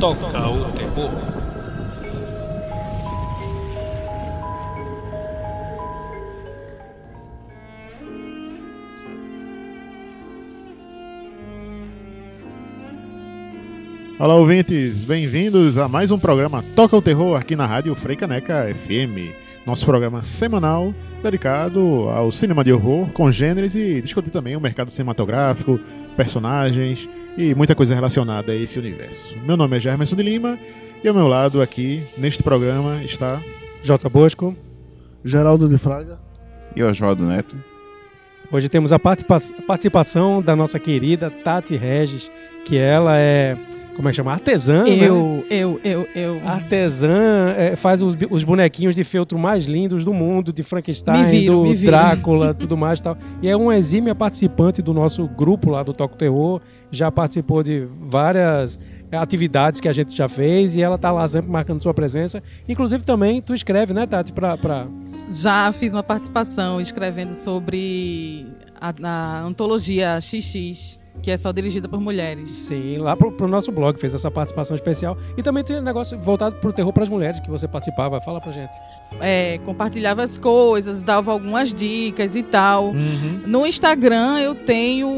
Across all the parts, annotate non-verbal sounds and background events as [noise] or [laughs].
toca o terror. Olá, ouvintes, bem-vindos a mais um programa Toca o Terror aqui na Rádio Freicaneca FM. Nosso programa semanal dedicado ao cinema de horror com gêneros e discutir também o mercado cinematográfico, personagens e muita coisa relacionada a esse universo. Meu nome é Germerson de Lima e ao meu lado aqui neste programa está J. Bosco. Geraldo de Fraga. E Oswaldo Neto. Hoje temos a participa participação da nossa querida Tati Regis, que ela é como é que chama? Artesã, eu, né? eu, eu, eu. Artesã, é, faz os, os, bonequinhos de feltro mais lindos do mundo, de Frankenstein, viro, do Drácula, [laughs] tudo mais e tal. E é uma exímia participante do nosso grupo lá do Toco Terror, já participou de várias atividades que a gente já fez e ela tá lá sempre marcando sua presença. Inclusive também tu escreve, né, Tati, pra... pra... Já fiz uma participação escrevendo sobre a, a antologia XX, que é só dirigida por mulheres. Sim, lá pro, pro nosso blog fez essa participação especial. E também tem um negócio voltado pro terror para as mulheres que você participava. Fala pra gente. É, compartilhava as coisas, dava algumas dicas e tal. Uhum. No Instagram eu tenho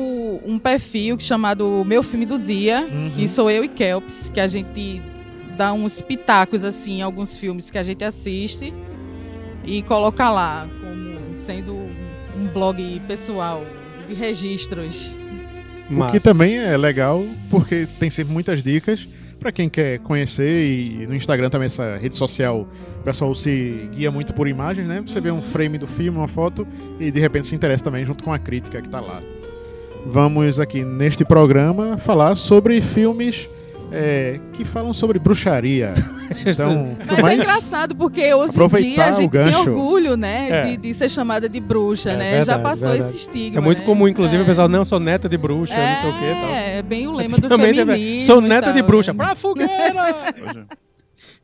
um perfil chamado Meu Filme do Dia, uhum. que sou eu e Kelps, que a gente dá uns pitacos assim em alguns filmes que a gente assiste e coloca lá como sendo um blog pessoal de registros Massa. O que também é legal, porque tem sempre muitas dicas para quem quer conhecer e no Instagram também essa rede social, o pessoal se guia muito por imagens, né? Você vê um frame do filme, uma foto e de repente se interessa também junto com a crítica que está lá. Vamos aqui neste programa falar sobre filmes é, que falam sobre bruxaria. [laughs] Então, Mas é engraçado porque hoje em dia a gente tem orgulho, né, é. de, de, ser chamada de bruxa, é, né? Verdade, Já passou verdade. esse estigma. É muito né? comum, inclusive, é. o pessoal não sou neta de bruxa, não sei o quê, tal. É, é bem o lema [laughs] do feminismo. Sou neta de bruxa, pra fogueira. hoje,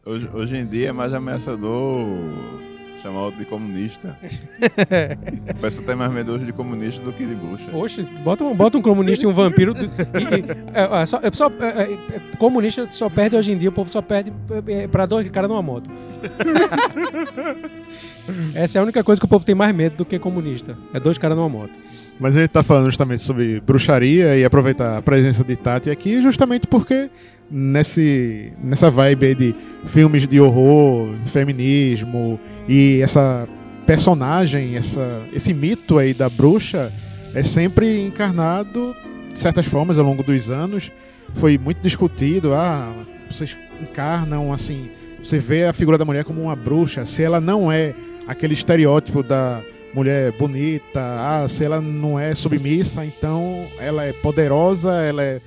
hoje, hoje em dia é mais ameaçador chamar outro de comunista. [laughs] o pessoal tem mais medo hoje de comunista do que de bruxa. Oxe, bota um, bota um comunista e um vampiro. e, e, é, é, só, é, só, é, é, comunista só perde hoje em dia, o povo só perde é, pra dois caras numa moto. [laughs] Essa é a única coisa que o povo tem mais medo do que comunista. É dois caras numa moto. Mas a gente tá falando justamente sobre bruxaria e aproveitar a presença de Tati aqui justamente porque nesse, nessa vibe de filmes de horror, feminismo e essa personagem, essa, esse mito aí da bruxa é sempre encarnado de certas formas ao longo dos anos. Foi muito discutido, ah, vocês encarnam assim, você vê a figura da mulher como uma bruxa, se ela não é aquele estereótipo da mulher bonita, ah, se ela não é submissa, então ela é poderosa, ela é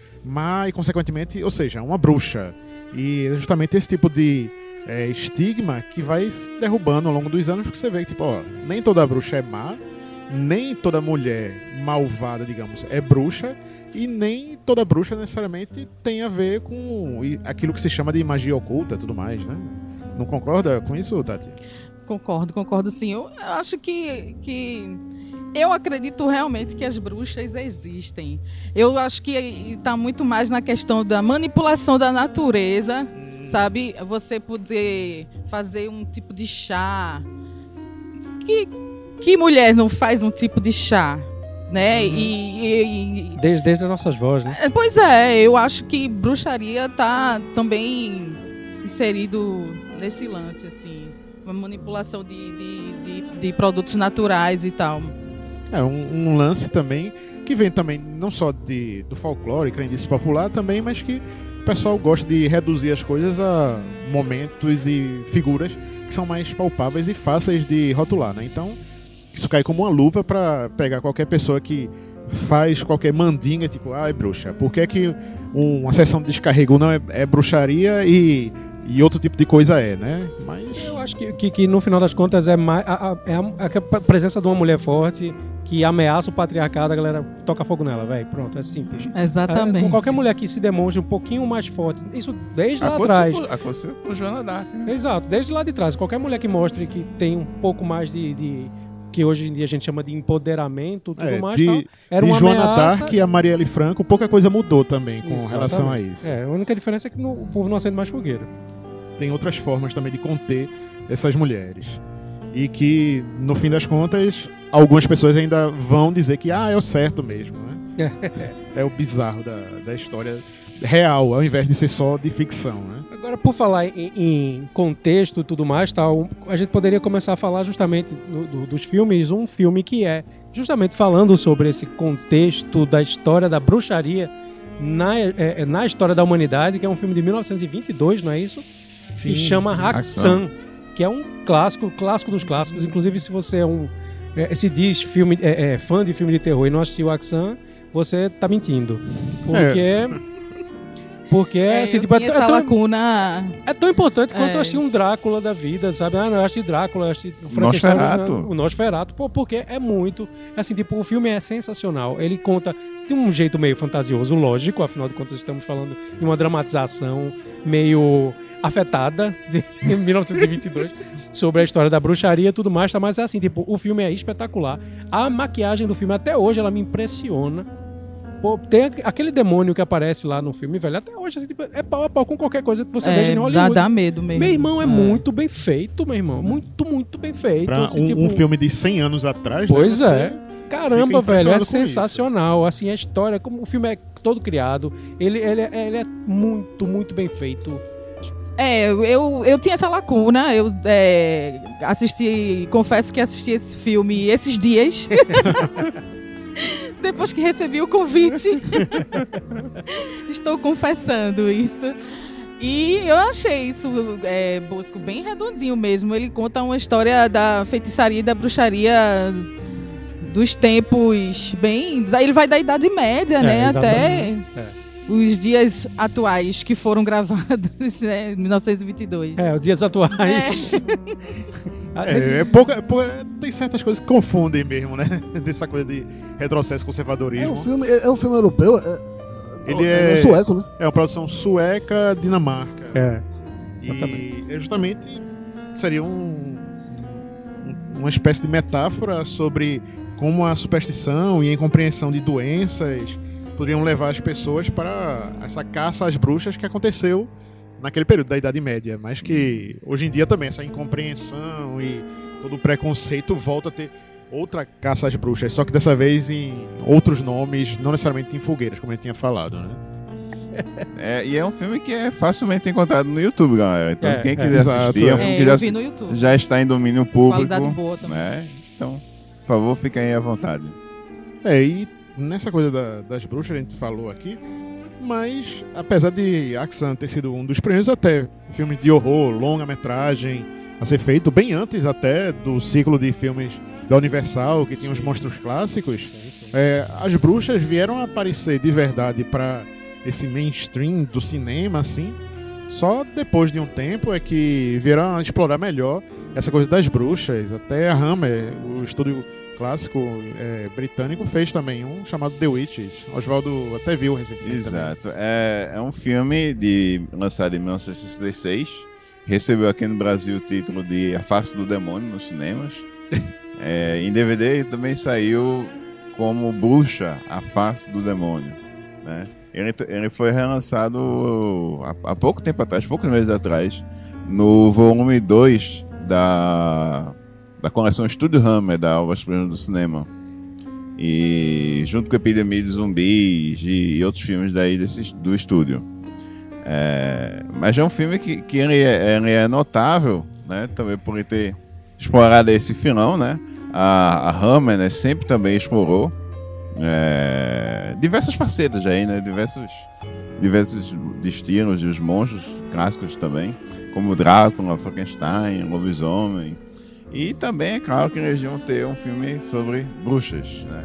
e, consequentemente, ou seja, uma bruxa. E é justamente esse tipo de é, estigma que vai derrubando ao longo dos anos, porque você vê que, tipo, ó, nem toda bruxa é má, nem toda mulher malvada, digamos, é bruxa, e nem toda bruxa necessariamente tem a ver com aquilo que se chama de magia oculta tudo mais, né? Não concorda com isso, Tati? Concordo, concordo sim. Eu acho que, que eu acredito realmente que as bruxas existem. Eu acho que está muito mais na questão da manipulação da natureza, sabe? Você poder fazer um tipo de chá. Que, que mulher não faz um tipo de chá? Né? Uhum. E, e, desde, desde as nossas vozes, né? É, pois é, eu acho que bruxaria está também inserido nesse lance, assim. Uma manipulação de, de, de, de produtos naturais e tal. É um, um, lance também que vem também não só de, do folclore, crendice popular também, mas que o pessoal gosta de reduzir as coisas a momentos e figuras que são mais palpáveis e fáceis de rotular, né? Então, isso cai como uma luva para pegar qualquer pessoa que faz qualquer mandinga, tipo, ah, bruxa, por que, é que uma sessão de descarrego não é, é bruxaria e e outro tipo de coisa é, né? Mas. Eu acho que, que, que no final das contas é, mais, a, a, é a, a, presença de uma mulher forte que ameaça o patriarcado, a galera toca fogo nela, velho. Pronto, é simples. Exatamente. É, qualquer mulher que se demonstre um pouquinho mais forte, isso desde lá atrás. Aconteceu com Joana Dark. Né? Exato, desde lá de trás. Qualquer mulher que mostre que tem um pouco mais de, de que hoje em dia a gente chama de empoderamento, tudo É, mais. de, tal, era de uma Joana ameaça. Dark e a Marielle Franco, pouca coisa mudou também com Exatamente. relação a isso. É, a única diferença é que no- o povo não acende mais fogueira. Tem outras formas também de conter essas mulheres. E que, no fim das contas, algumas pessoas ainda vão dizer que ah, é o certo mesmo. Né? é [laughs] o bizarro da, da história real, ao invés de ser só de ficção. Né? Agora, por falar em, em contexto e tudo mais, tal, a gente poderia começar a falar justamente no- do- dos filmes, um filme que é justamente falando sobre esse contexto da história da bruxaria na, é, é, na história da humanidade, que é um filme de 1922, não é isso? Se chama Haxan, que é um clássico, clássico dos clássicos. Inclusive, se você é um é, se diz filme, é, é, fã de filme de terror e não assistiu Haxan, você tá mentindo. Porque. Porque, É, assim, tipo, é, essa é tão, lacuna. é tão importante quanto É. assistir um Drácula da vida, sabe? Ah, não, eu assisti Drácula, eu assisti o Frankenstein, Nosferatu. O Nosferatu, pô, porque é muito. Assim, tipo, o filme é sensacional. Ele conta de um jeito meio fantasioso, lógico, afinal de contas estamos falando de uma dramatização meio afetada de [laughs] 1922 sobre a história da bruxaria e tudo mais, tá? Mas é assim, tipo, o filme é espetacular. A maquiagem do filme até hoje ela me impressiona. Pô, tem aqu- aquele demônio que aparece lá no filme, velho, até hoje assim, tipo, é pau a pau com qualquer coisa que você É, veja em dá, Hollywood. dá medo mesmo. Meu irmão, é, muito bem feito, meu irmão. Muito, muito bem feito. Pra assim, um, tipo, um filme de 100 anos atrás. né, Pois você- é. Caramba, velho, é sensacional. Assim, a história, como o filme é todo criado, ele, ele, é- ele é muito, muito bem feito. É, eu, eu tinha essa lacuna. Eu é, assisti, confesso que assisti esse filme esses dias. [laughs] Depois que recebi o convite. [laughs] Estou confessando isso. E eu achei isso, é, Bosco, bem redondinho mesmo. Ele conta uma história da feitiçaria e da bruxaria dos tempos bem. Ele vai da Idade Média, É, né? Até exatamente. os dias atuais que foram gravados, [laughs] né? 1922. É, os dias atuais. É, [laughs] é pouca, é pouca- tem certas coisas que confundem mesmo, né? [laughs] Dessa coisa de retrocesso É conservadorismo. um filme, é, é um filme europeu? É, Ele é, é- sueco, né? É uma produção sueca, Dinamarca. É. E exatamente. é justamente seria um, um- uma espécie de metáfora sobre como a superstição e a incompreensão de doenças poderiam levar as pessoas para essa caça às bruxas que aconteceu naquele período da Idade Média, mas que hoje em dia também essa incompreensão e todo o preconceito volta a ter outra caça às bruxas, só que dessa vez em outros nomes, não necessariamente em fogueiras, como a gente tinha falado, né? [laughs] É, e é um filme que é facilmente encontrado no YouTube, galera. Então, É, quem é, quiser exato, assistir, é um é. filme É, que eu já, já está em domínio público. Qualidade boa também. Né? Então, por favor, fiquem aí à vontade. É, e nessa coisa da- das bruxas a gente falou aqui, mas apesar de Axan ter sido um dos primeiros até filmes de horror, longa-metragem a ser feito, bem antes até do ciclo de filmes da Universal, que tinha os monstros clássicos, é, as bruxas vieram aparecer de verdade para esse mainstream do cinema, assim, só depois de um tempo é que vieram explorar melhor essa coisa das bruxas. Até a Hammer, o estúdio clássico é, britânico, fez também um chamado The Witches. Oswaldo até viu recentemente. Exato. É, é um filme de, lançado em 1966. Recebeu aqui no Brasil o título de A Face do Demônio nos cinemas. [laughs] É, em DVD também saiu como Bruxa, A Face do Demônio. Né? Ele, ele foi relançado há, há pouco tempo atrás, poucos meses atrás, no volume 2 da, da coleção Estúdio Hammer, da Alvas Prêmio do Cinema. E junto com Epidemia de Zumbis e outros filmes daí desse, do estúdio. É, mas é um filme que, que ele, é, ele é notável, né? Também por ele ter explorado esse filão, né? A, a Hammer né, sempre também explorou é, diversas facetas aí, né? Diversos, diversos destinos de os monstros clássicos também, como Drácula, Frankenstein, Lobisomem. E também, é claro, que eles iam ter um filme sobre bruxas, né?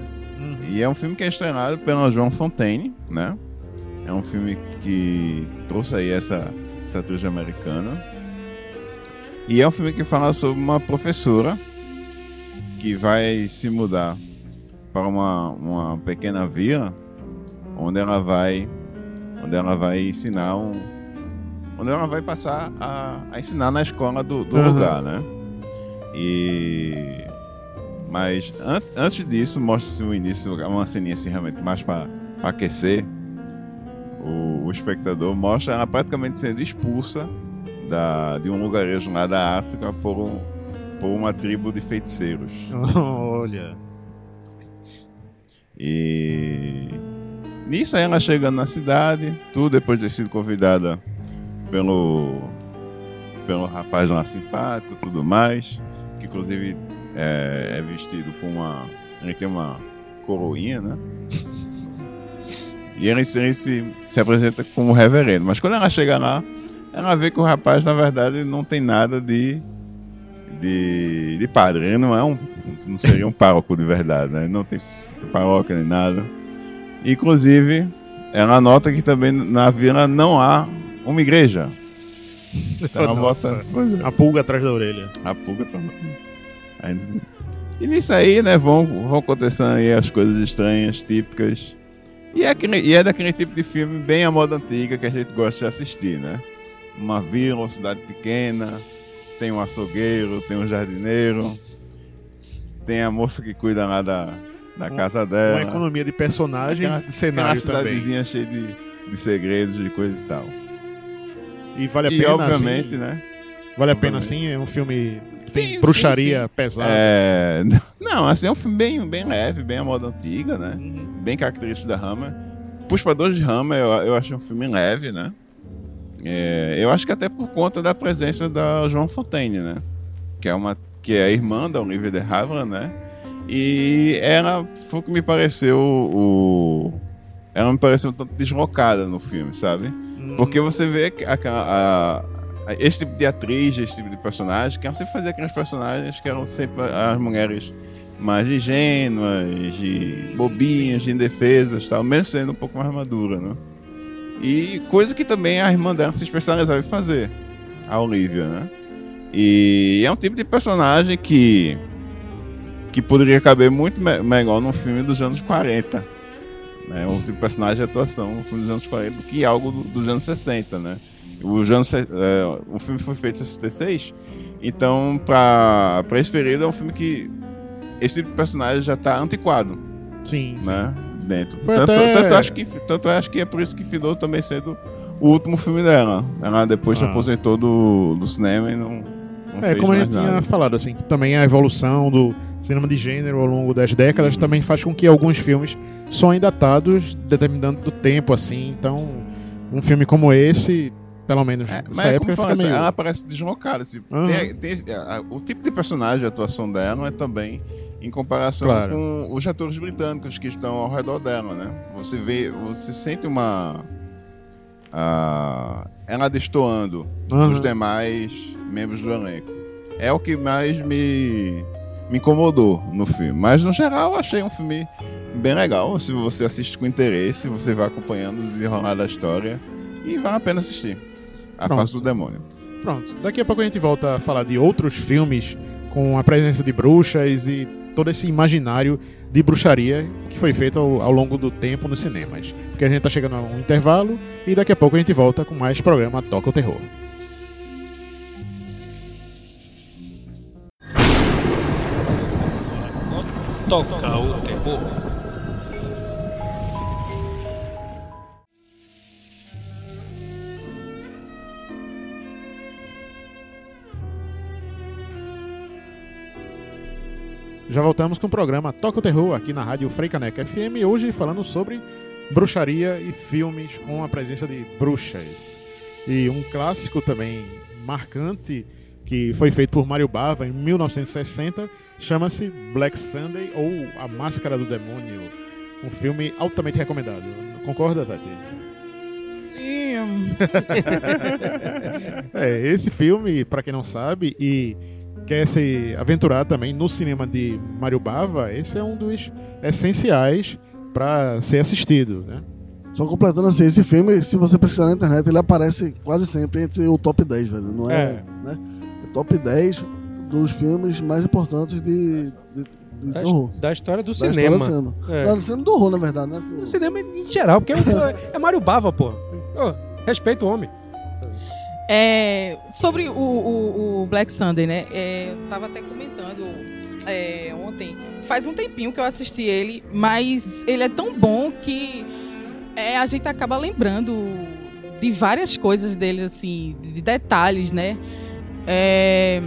E é um filme que é estrelado pela Joan Fontaine, né? É um filme que trouxe aí essa, essa atriz americana. E é um filme que fala sobre uma professora que vai se mudar para uma, uma pequena vila onde ela vai onde ela vai ensinar um onde ela vai passar a, a ensinar na escola do, do Aham. lugar, né? E Mas an antes disso, mostra-se o início, uma ceninha assim, realmente mais para aquecer o, o, espectador. Mostra ela praticamente sendo expulsa da, de um lugarejo lá da África por, um, por uma tribo de feiticeiros. [laughs] Olha. E nisso ela chegando na cidade, tudo depois de ter sido convidada pelo pelo rapaz lá simpático, tudo mais, inclusive é, é vestido com uma. Ele tem uma coroinha, né? E ele, ele se, se apresenta como reverendo. Mas quando ela chega lá, ela vê que o rapaz, na verdade, não tem nada de, de, de padre. Ele não é um. Não seria um pároco de verdade, né? Ele não tem, paróquia nem nada. Inclusive, ela nota que também na vila não há uma igreja. Então ela bota a pulga atrás da orelha. A pulga atrás da orelha. E nisso aí, né, vão, vão acontecendo aí as coisas estranhas, típicas. E é, aquele, e é daquele tipo de filme bem a moda antiga que a gente gosta de assistir, né? Uma vila, uma cidade pequena, tem um açougueiro, tem um jardineiro, tem a moça que cuida lá da, da um, casa dela. Uma economia de personagens aquela, de cenário uma cidadezinha cheia de, de segredos, de coisa e tal. E vale a e, pena, obviamente, assim, né? Vale a pena, sim? É um filme tem sim, bruxaria sim, sim. pesada. É... [laughs] Não, assim, é um filme bem, bem leve, bem a moda antiga, né? Uhum. Bem característico da Hammer. Puspadores de Hammer, eu, eu achei um filme leve, né? É, eu acho que até por conta da presença da Joan Fontaine, né? Que é, uma, que é a irmã da Olivia de Havilland, né? E ela foi o que me pareceu o... Ela me pareceu um tanto deslocada no filme, sabe? Porque você vê a, a, esse tipo de atriz, esse tipo de personagem, que ela sempre fazia aqueles personagens que eram sempre as mulheres mais ingênuas, de bobinhas, de indefesas, tal, mesmo sendo um pouco mais madura, né? E coisa que também a irmã dela se especializava em fazer, a Olivia, né? E é um tipo de personagem que que poderia caber muito me melhor num filme dos anos 40. Né? Um tipo de personagem de atuação no filme dos anos 40 do que algo do, dos anos 60, né? O, anos, é, o filme foi feito em 66, então, para esse período, é um filme que esse tipo de personagem já está antiquado. Sim, né? Sim. Dentro. Foi tanto, até... tanto, acho que, tanto acho que é por isso que Fidou também sendo o último filme dela. Ela depois ah. se aposentou do, do cinema e não. Não é, como a gente nada. tinha falado, assim, que também a evolução do cinema de gênero ao longo das décadas uhum. também faz com que alguns filmes soem datados, determinando do tempo, assim. Então, um filme como esse pelo menos. É, mas época fala, assim, meio... ela parece deslocada. Assim, uhum. tem, tem, a, o tipo de personagem, a atuação dela é também em comparação claro. com os atores britânicos que estão ao redor dela, né? Você vê, você sente uma. Uh, ela destoando uhum. dos demais membros do elenco. É o que mais me, me incomodou no filme. Mas no geral eu achei um filme bem legal. Se você assiste com interesse, você vai acompanhando o desenrolar da história e vale a pena assistir. A Pronto. face do demônio. Pronto. Daqui a pouco a gente volta a falar de outros filmes com a presença de bruxas e todo esse imaginário de bruxaria que foi feito ao, ao longo do tempo nos cinemas. Porque a gente tá chegando a um intervalo e daqui a pouco a gente volta com mais programa Toca o Terror. Toca o Terror. Já voltamos com o programa Toca o Terror aqui na rádio Freicaneca FM, hoje falando sobre bruxaria e filmes com a presença de bruxas. E um clássico também marcante que foi feito por Mario Bava em 1960 chama-se Black Sunday ou A Máscara do Demônio. Um filme altamente recomendado. Concorda, Tati? Sim. [laughs] é, esse filme, para quem não sabe, e quer se aventurar também no cinema de Mario Bava, esse é um dos essenciais para ser assistido, né? Só completando assim, esse filme, se você pesquisar na internet, ele aparece quase sempre entre o top 10, velho. Não é, é. Né? é top 10 dos filmes mais importantes de, de, de da, horror. Da história do da cinema. História do cinema. É. Não, do cinema do horror, na verdade, né? Do cinema em geral, porque é, [laughs] é Mário Bava, pô. Oh, respeita o homem. É, sobre o, o, o, Black Sunday, né? É, eu tava até comentando é, ontem faz um tempinho que eu assisti ele, mas ele é tão bom que é, a gente acaba lembrando de várias coisas dele, assim, de detalhes, né? É,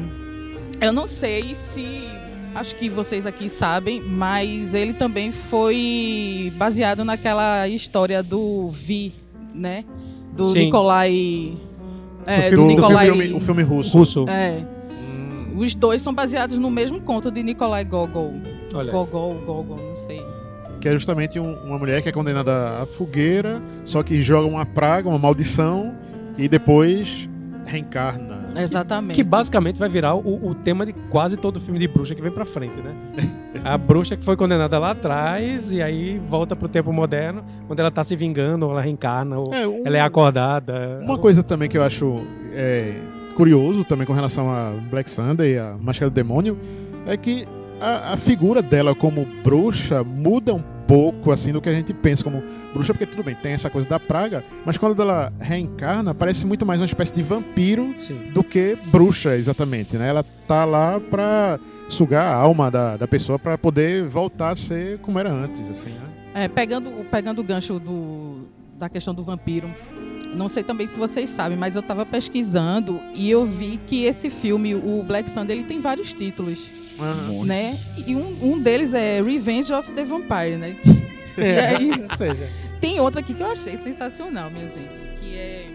eu não sei se. Acho que vocês aqui sabem, mas ele também foi baseado naquela história do Vi, né? Do Sim. Nikolai. É, Do do Nikolai. filme, o filme russo. Russo. É. Hum, Os dois são baseados no mesmo conto de Nikolai Gogol. Olha. Gogol, Gogol, não sei. que é justamente um- uma mulher que é condenada à fogueira, só que joga uma praga, uma maldição, e depois reencarna. Exatamente. Que basicamente vai virar o, o tema de quase todo filme de bruxa que vem pra frente, né? A bruxa que foi condenada lá atrás e aí volta pro tempo moderno, onde ela tá se vingando, ou ela reencarna, ou É, um- ela é acordada. Uma coisa também que eu acho é, curioso também com relação a Black Sunday, a Máscara do Demônio, é que a, a figura dela como bruxa muda um pouco assim do que a gente pensa como bruxa, porque tudo bem, tem essa coisa da praga, mas quando ela reencarna, parece muito mais uma espécie de vampiro Sim. do que bruxa, exatamente, né? Ela tá lá pra sugar a alma da, da pessoa pra poder voltar a ser como era antes, assim, né? É, pegando, pegando o gancho do, da questão do vampiro, não sei também se vocês sabem, mas eu tava pesquisando e eu vi que esse filme, o Black Sunday, ele tem vários títulos, Muito. né? E um, um deles é Revenge of the Vampire, né? É, aí? [laughs] ou seja, Tem outro aqui que eu achei sensacional, minha gente, que é...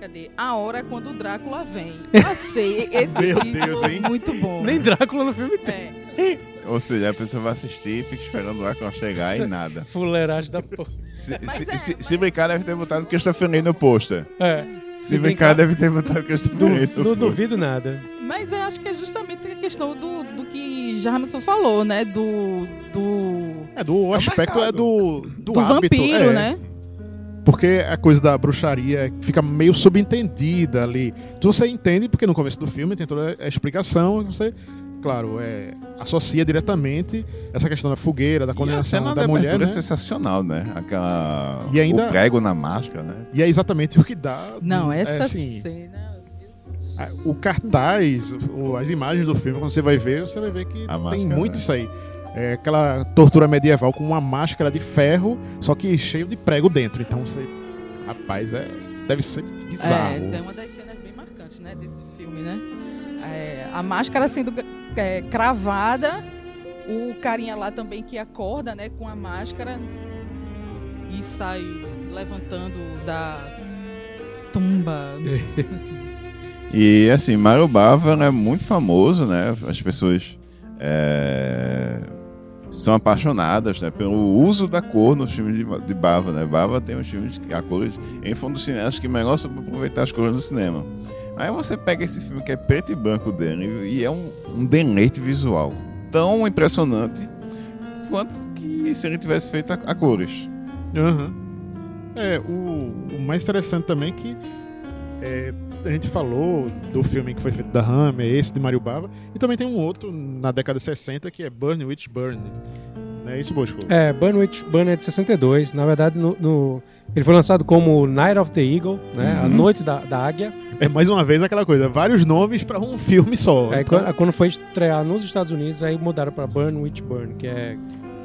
Cadê? A Hora Quando o Drácula Vem. Eu achei [laughs] esse Meu título Deus, hein? muito bom. nem Drácula no filme tem. É. Ou seja, a pessoa vai assistir e fica esperando lá quando chegar e nada. Fuleiragem da porra. Se, se- é, se- se brincar, deve ter botado Christopher Lee no pôster. É. Se brincar, deve ter botado Christopher Du, Lee no não duvido nada. Mas eu acho que é justamente a questão do, do que Jarmerson falou, né? Do. Do, É, do aspecto é do, do, do hábito, vampiro, é. né? Porque a coisa da bruxaria fica meio subentendida ali. Tu você entende, porque no começo do filme tem toda a explicação, e você, claro, é, associa diretamente essa questão da fogueira, da E a condenação cena da da mulher, abertura né? é sensacional, né? Aquela... E ainda- O prego na máscara, né? E é exatamente o que dá. Não, é, essa assim, cena. o cartaz, as imagens do filme, quando você vai ver, você vai ver que A tem máscara, muito né? isso aí. É aquela tortura medieval com uma máscara de ferro, só que cheio de prego dentro. Então você. Rapaz, é. Deve ser bizarro. É, tem uma das cenas bem marcantes, né? Desse filme, né? É, a máscara sendo é, cravada, o carinha lá também que acorda, né? Com a máscara e sai levantando da tumba. [laughs] E assim, Mario Bava é muito famoso, né? As pessoas é, são apaixonadas né? pelo uso da cor nos filmes de, de Bava, né? Bava tem os filmes que a cores. Ele foi um dos que melhor soube aproveitar as cores do cinema. Aí você pega esse filme que é preto e branco dele e é um, um deleite visual tão impressionante quanto que se ele tivesse feito a, a cores. Aham. É, o, o mais interessante também é que é, a gente falou do filme que foi feito da Hammer, esse de Mario Bava, e também tem um outro na década de 60 que é Burn Witch Burn. Não é isso, Bosco? É, Burn Witch Burn é de 62. Na verdade, no, no- ele foi lançado como Night of the Eagle, né? A Uhum. Noite da, da Águia. É mais uma vez aquela coisa, vários nomes pra um filme só. Aí, Então, quando, quando foi estrear nos Estados Unidos, aí mudaram pra Burn Witch Burn, que é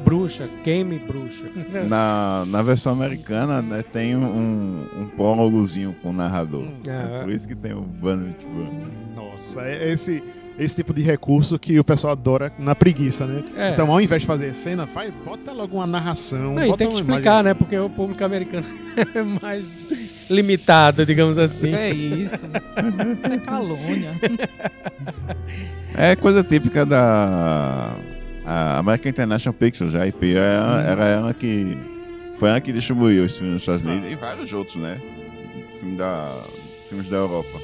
bruxa, queime bruxa. [laughs] Na, na versão americana, né, tem um, um prólogozinho com o narrador. Ah, é por isso que tem o Banner Burn. Nossa, é esse, esse tipo de recurso que o pessoal adora na preguiça, né? É. Então, ao invés de fazer cena, faz, bota logo uma narração. Não, e tem que explicar, imagem. né? Porque o público americano [laughs] é mais limitado, digamos assim. É isso. Isso é calúnia. [laughs] É coisa típica da a American International Pictures, a IP, era, era ela que foi ela que distribuiu esse filme nos Estados Unidos e vários outros, né? Filme da, filmes da Europa.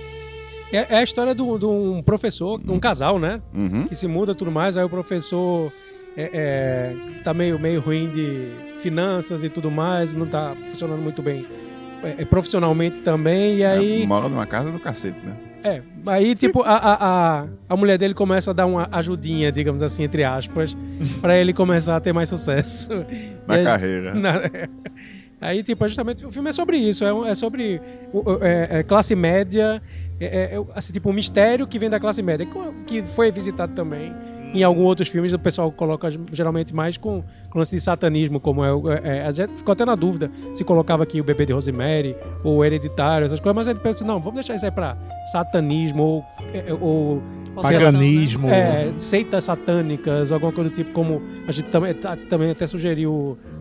É, é a história de um- professor, um casal, né? Uhum. Que se muda tudo mais, aí o professor é, é, tá meio, meio ruim de finanças e tudo mais, não tá funcionando muito bem é, é, profissionalmente também, e aí... É, mora numa casa do cacete, né? É, aí tipo, a, a, a, a mulher dele começa a dar uma ajudinha, digamos assim, entre aspas, [laughs] pra ele começar a ter mais sucesso. [laughs] Na aí- carreira. [laughs] Na- Aí, tipo, é justamente o filme é sobre isso, é, é sobre é- é classe média, é, é- é, assim, tipo, um mistério que vem da classe média, que- foi visitado também Em alguns outros filmes o pessoal coloca geralmente mais com, com lance de satanismo, como é, é, é, A gente ficou até na dúvida se colocava aqui o bebê de Rosemary ou Hereditário, essas coisas, mas a gente pensa, não, vamos deixar isso aí pra satanismo ou, é, ou paganismo. É, seitas satânicas, alguma coisa do tipo, como a gente também, também até sugeriu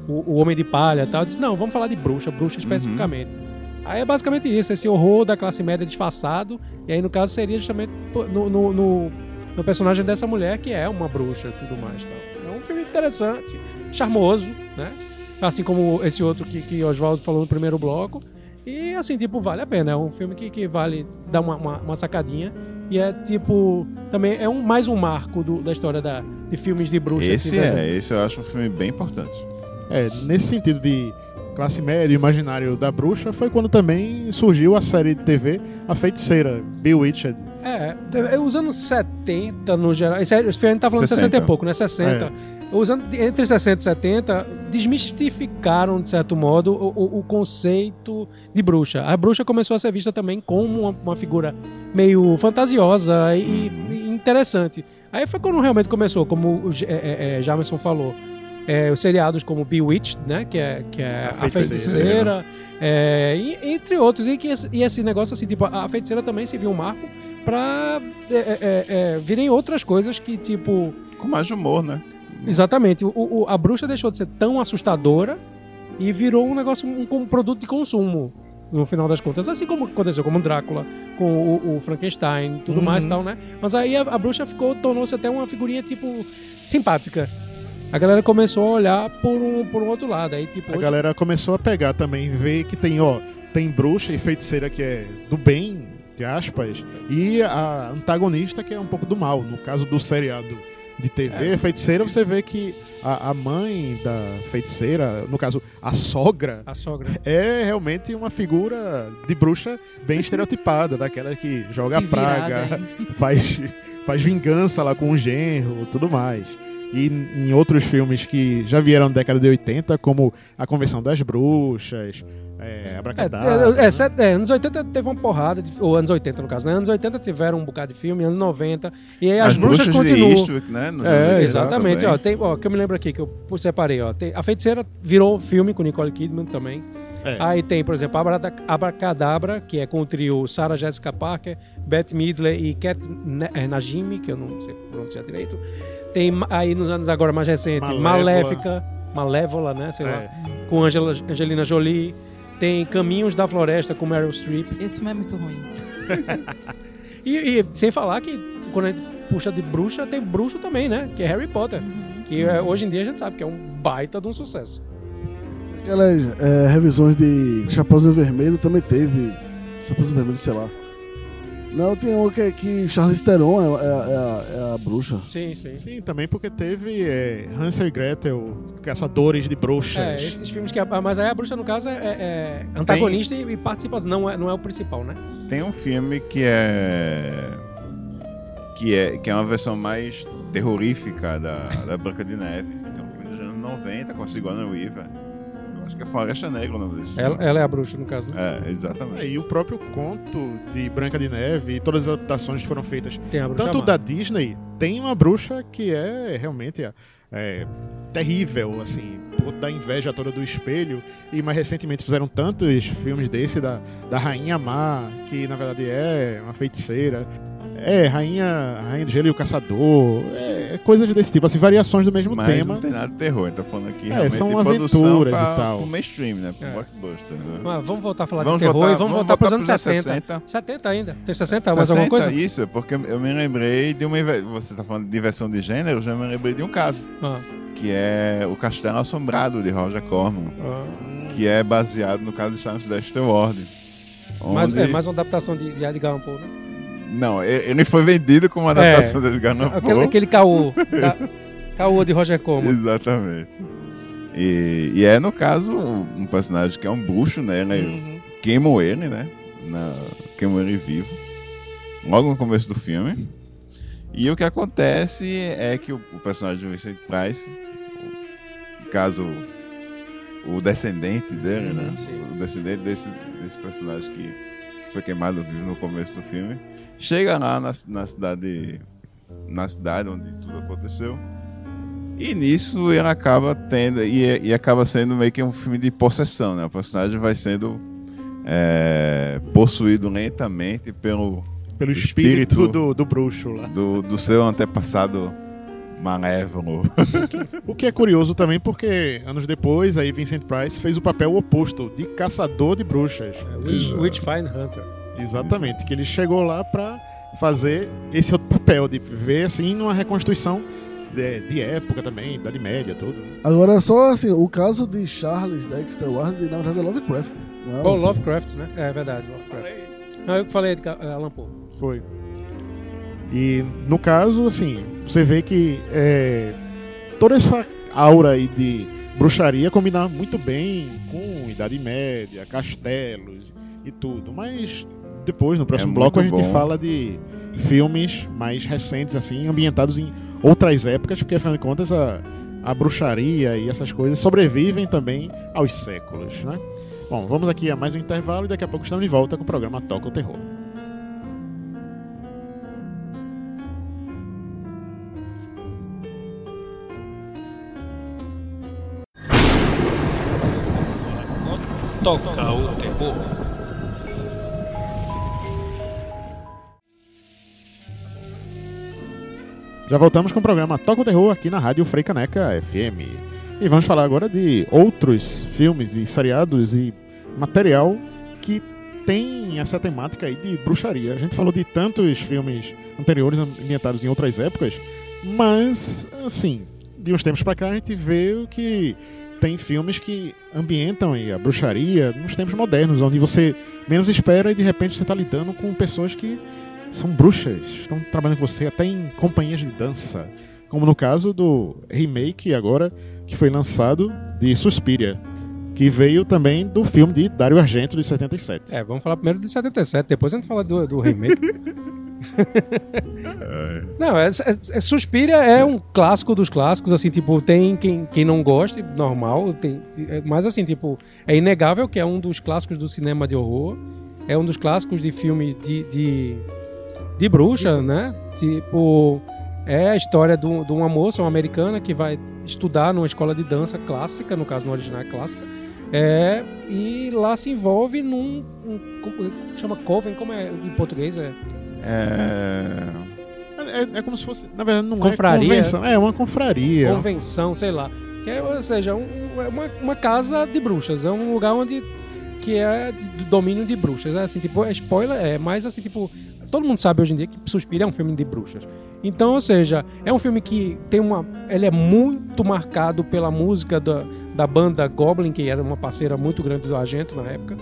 o, o Homem de Palha e tal. Eu disse, não, vamos falar de bruxa, bruxa especificamente. Uhum. Aí é basicamente isso, esse horror da classe média disfarçado. E aí, no caso, seria justamente no, no, no, no personagem dessa mulher, que é uma bruxa e tudo mais. Tal. É um filme interessante, charmoso, né? Assim como esse outro que, que Oswaldo falou no primeiro bloco. E assim, tipo, vale a pena. É um filme que, que vale dar uma, uma, uma sacadinha. E é tipo. Também é um, mais um marco do, da história da, de filmes de bruxa. Esse é, esse eu acho um filme bem importante. É, nesse sentido de classe média, imaginário da bruxa, foi quando também surgiu a série de TV A Feiticeira, Bewitched. É, é, os anos 70 no geral. Esse, esse filme tá falando 60. de 60 e pouco, né? 60. É. Os anos, entre 60 e 70 desmistificaram, de certo modo, o, o, o, conceito de bruxa. A bruxa começou a ser vista também como uma, uma figura meio fantasiosa e, e, interessante. Aí foi quando realmente começou, como o é, é, Jamerson falou é, os seriados como Bewitched, né? Que é, que é A, a Feiticeira. É, entre outros. E, que, e esse negócio assim, tipo, a Feiticeira também se viu um marco pra é, é, é, virem outras coisas que, tipo... Com mais humor, né? Exatamente. O, o, a bruxa deixou de ser tão assustadora e virou um negócio, um, um produto de consumo no final das contas. Assim como aconteceu com o Drácula, com o, o Frankenstein tudo uhum. mais e tal, né? Mas aí a, a bruxa ficou, tornou-se até uma figurinha, tipo, simpática a galera começou a olhar por um, por um outro lado. Aí, tipo, a hoje... galera começou a pegar também, ver que tem, ó, tem bruxa e feiticeira que é do bem, de aspas, e a antagonista que é um pouco do mal. No caso do seriado de TV, é. feiticeira, você vê que a, a, mãe da feiticeira, no caso, a sogra, a sogra, é realmente uma figura de bruxa bem estereotipada, daquela que joga que praga, virada, [laughs] faz, faz vingança lá com o genro tudo mais e em outros filmes que já vieram na década de 80, como A Convenção das Bruxas, é, Abracadabra. É, é, é, anos 80 teve uma porrada, de, ou anos 80 no caso, né? Anos 80 tiveram um bocado de filme, anos 90, e aí as, as bruxas, bruxas continuam. Eastwick, né? é, exatamente, ó, tem, ó, que eu me lembro aqui, que eu separei, ó, tem, A Feiticeira virou filme com Nicole Kidman também. É. Aí tem, por exemplo, Abracadabra, que é com o trio Sarah Jessica Parker, Beth Midler e Kat é, Najimy, que eu não sei pronunciar direito. Tem aí nos anos agora mais recentes, Malévola, Maléfica, Malévola, né? Sei é. lá. Com Angela, Angelina Jolie. Tem Caminhos da Floresta com Meryl Streep. Esse filme é muito ruim. [laughs] e, e, sem falar que quando a gente puxa de bruxa, tem bruxo também, né? Que é Harry Potter. Uhum. Que é, hoje em dia a gente sabe que é um baita de um sucesso. Aquelas é, revisões de Chapeuzinho Vermelho também teve. Chapeuzinho Vermelho, sei lá. Não, tem um que, que Charlize Theron é, é, é, é, a bruxa. Sim, sim. Sim, também porque teve é, Hansel e Gretel, Caçadores de Bruxas. É, esses filmes que... Mas aí a bruxa, no caso, é, é antagonista tem... e, participa, não é, não é o principal, né? Tem um filme que é... Que é, que é uma versão mais terrorífica da, da Branca de Neve. Que é um filme dos anos 90 com a Sigourney Weaver Acho que é Floresta Negra o nome desse ela, ela, é a bruxa, no caso, né? É, exatamente. É, e o próprio conto de Branca de Neve e todas as adaptações que foram feitas, tanto da Disney, tem uma bruxa que é realmente é, é, terrível, assim, por da inveja toda do espelho. E mais recentemente fizeram tantos filmes desse da, da Rainha Má, que na verdade é uma feiticeira. É, Rainha, Rainha do Gelo e o Caçador. É, é coisas desse tipo, assim, variações do mesmo Mas tema. não tem nada de terror, tá falando aqui é, são aventuras pra, e tal. Pro mainstream, né? Pro é. blockbuster. Né? Mas vamos voltar a falar vamos de terror voltar, e vamos, vamos voltar, para os anos 60. 60. 70 ainda. Tem 60, 60 mais alguma coisa? Isso, porque eu me lembrei de uma. Você tá falando de diversão de gênero, já me lembrei de um caso. Ah. Que é O Castelo Assombrado, de Roger Corman. Ah. Que é baseado no caso de Silent Dexter Ward. Onde... Mais, é, mais uma adaptação de, de Edgar Allan Poe, né? Não, ele foi vendido como uma adaptação é, Edgar Allan Poe. Aquele, aquele caô. da, caô de Roger Corman. Exatamente. E, e, é, no caso, um personagem que é um bruxo, né? Ele uhum. queimam ele, né? Na, queimam ele vivo. Logo no começo do filme. E o que acontece é que o, o personagem de Vincent Price, no caso, o descendente dele, né? O descendente desse, desse personagem que, que foi queimado vivo no começo do filme, chega lá na, na cidade na cidade onde tudo aconteceu. E nisso ele acaba tendo. E, e acaba sendo meio que um filme de possessão, né? O personagem vai sendo é, possuído lentamente pelo, Pelo espírito, espírito do, do bruxo lá. do, do seu antepassado malévolo. [laughs] O que é curioso também porque anos depois aí Vincent Price fez o papel oposto de caçador de bruxas. Witch, Exato. Witchfind Hunter. Exatamente, que ele chegou lá pra fazer esse outro papel de ver assim numa reconstituição de, de época também, Idade Média, tudo. Agora, só assim, o caso de Charles Dexter Ward, na verdade, é Lovecraft. Não é Oh, Lovecraft, né? É verdade, Lovecraft. Não, eu que falei de Ca- Alan Poe. Foi. E no caso, assim, você vê que é, toda essa aura aí de bruxaria combina muito bem com Idade Média, castelos e tudo. Mas depois, no próximo É bloco, a gente bom. fala de filmes mais recentes, assim, ambientados em outras épocas, porque afinal de contas a, a bruxaria e essas coisas sobrevivem também aos séculos, né? Bom, vamos aqui a mais um intervalo e daqui a pouco estamos de volta com o programa Toca o Terror. Toca o terror. Já voltamos com o programa Toca o Terror aqui na Rádio Freicaneca FM. E vamos falar agora de outros filmes e seriados e material que tem essa temática aí de bruxaria. A gente falou de tantos filmes anteriores ambientados em outras épocas, mas, assim, de uns tempos pra cá a gente vê que tem filmes que ambientam aí a bruxaria nos tempos modernos, onde você menos espera e de repente você tá lidando com pessoas que são bruxas, estão trabalhando com você até em companhias de dança. Como no caso do remake agora que foi lançado de Suspiria, que veio também do filme de Dario Argento de 77. É, vamos falar primeiro de 77, depois a gente fala do, do remake. [laughs] [laughs] não, é, é, é- Suspiria é um clássico dos clássicos, assim, tipo, tem quem, quem não goste, normal, tem, é, mas assim, tipo, é inegável que é um dos clássicos do cinema de horror, é um dos clássicos de filme de, de, de bruxa, né? Tipo, é a história de, um- de uma moça, uma americana, que vai estudar numa escola de dança clássica, no caso no original é clássica, é, e lá se envolve num. um- chama Coven, como é em português? É, É... É, é como se fosse, na verdade, não Confraria. é convenção, é uma confraria. convenção, sei lá. Que é, ou seja, um- é uma, uma casa de bruxas. É um lugar onde. que é de- do domínio de bruxas. É assim, tipo, é spoiler, é, mas assim, tipo. Todo mundo sabe hoje em dia que Suspira é um filme de bruxas. Então, ou seja, é um filme que tem uma. Ele é muito marcado pela música da, da banda Goblin, que era uma parceira muito grande do Argento na época.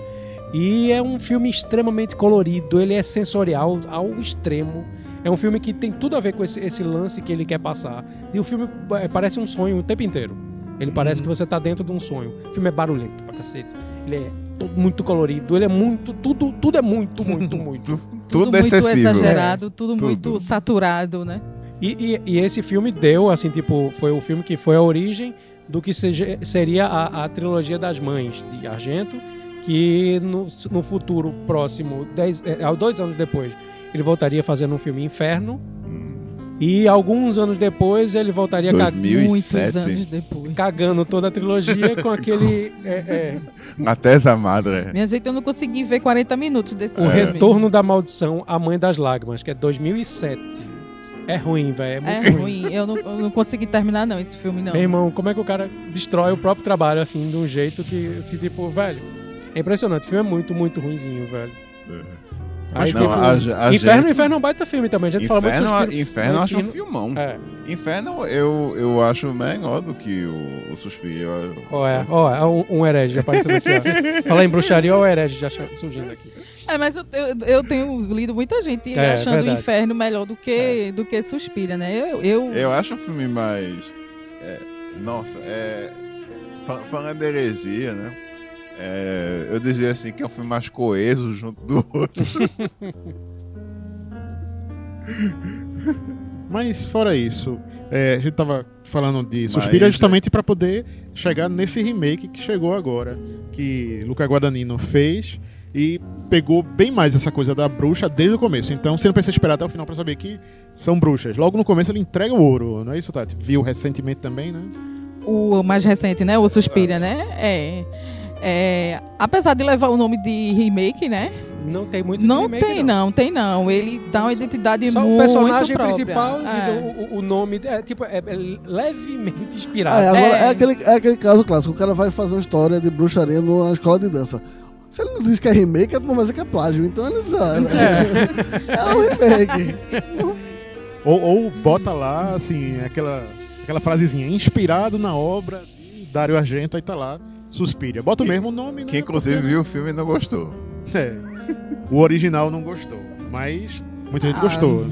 E é um filme extremamente colorido, ele é sensorial ao extremo. É um filme que tem tudo a ver com esse, esse lance que ele quer passar. E o filme é, parece um sonho o tempo inteiro. Ele parece que você tá dentro de um sonho. O filme é barulhento pra cacete. Ele é muito colorido, ele é muito. Tudo, tudo é muito, muito, [laughs] muito. Tudo, muito excessivo. exagerado, tudo, Tudo. muito saturado, né? E, e- e esse filme deu, assim, tipo, foi o filme que foi a origem do que seja- seria a, a trilogia das mães de Argento, que no, no futuro próximo, dez, é, dois anos depois, ele voltaria fazendo um filme Inferno. E alguns anos depois ele voltaria ca- 2007. Muitos anos depois. cagando toda a trilogia com aquele. [laughs] é, é, A Tesa Madre. Minha gente, eu não consegui ver 40 minutos desse o filme. Retorno da Maldição, A Mãe das Lágrimas, que é 2007. É ruim, velho. É muito É ruim. ruim. Eu não, eu não consegui terminar, não, esse filme, não. Meu irmão, como é que o cara destrói o próprio trabalho assim, de um jeito que, assim, tipo, velho. É impressionante. O filme é muito, muito ruimzinho, velho. Aí, Não, tipo, a, a Inferno, gente... Inferno é um baita filme também. A gente fala muito Inferno, Suspiro. Inferno eu acho um Inferno- filmão. É. Inferno eu, eu acho melhor do que o, o Suspiro. Ó, é, ó, é um, um herege aparecendo aqui, ó. [laughs] Fala em bruxaria, ó, o herege já surgindo aqui. É, mas eu, eu, eu tenho lido muita gente É, achando o verdade. inferno melhor do que, do que Suspira, né? Eu, eu, Eu acho um filme mais. é, nossa, é. fa- Falando de heresia, né? É, eu dizia assim que é um filme mais coeso junto do outro. [laughs] Mas fora isso, é, a gente tava falando de Suspira Mas, justamente para poder chegar nesse remake que chegou agora, que Luca Guadagnino fez e pegou bem mais essa coisa da bruxa desde o começo. Então você não precisa esperar até o final para saber que são bruxas. Logo no começo ele entrega o ouro, não é isso, Tati? Viu recentemente também, né? O mais recente, né? O Suspira, né? É. é. Apesar de levar o nome de remake, né? Não tem muito Não remake, tem, não. tem não. Ele dá uma identidade Só muito o personagem própria. principal, É. o, o- o nome é tipo é, é levemente inspirado. é, agora É. é. aquele, é aquele caso clássico. O cara vai fazer uma história de bruxaria numa escola de dança. Se ele não diz que é remake, a turma vai dizer que é plágio. Então ele diz, ah, é, [laughs] é um remake. Ou, ou bota lá, assim, aquela, aquela frasezinha, inspirado na obra de Dario Argento, aí tá lá, Suspiria. Bota o mesmo nome, né? Que inclusive viu o filme e não gostou. É. O original não gostou, mas muita gente Ah, gostou.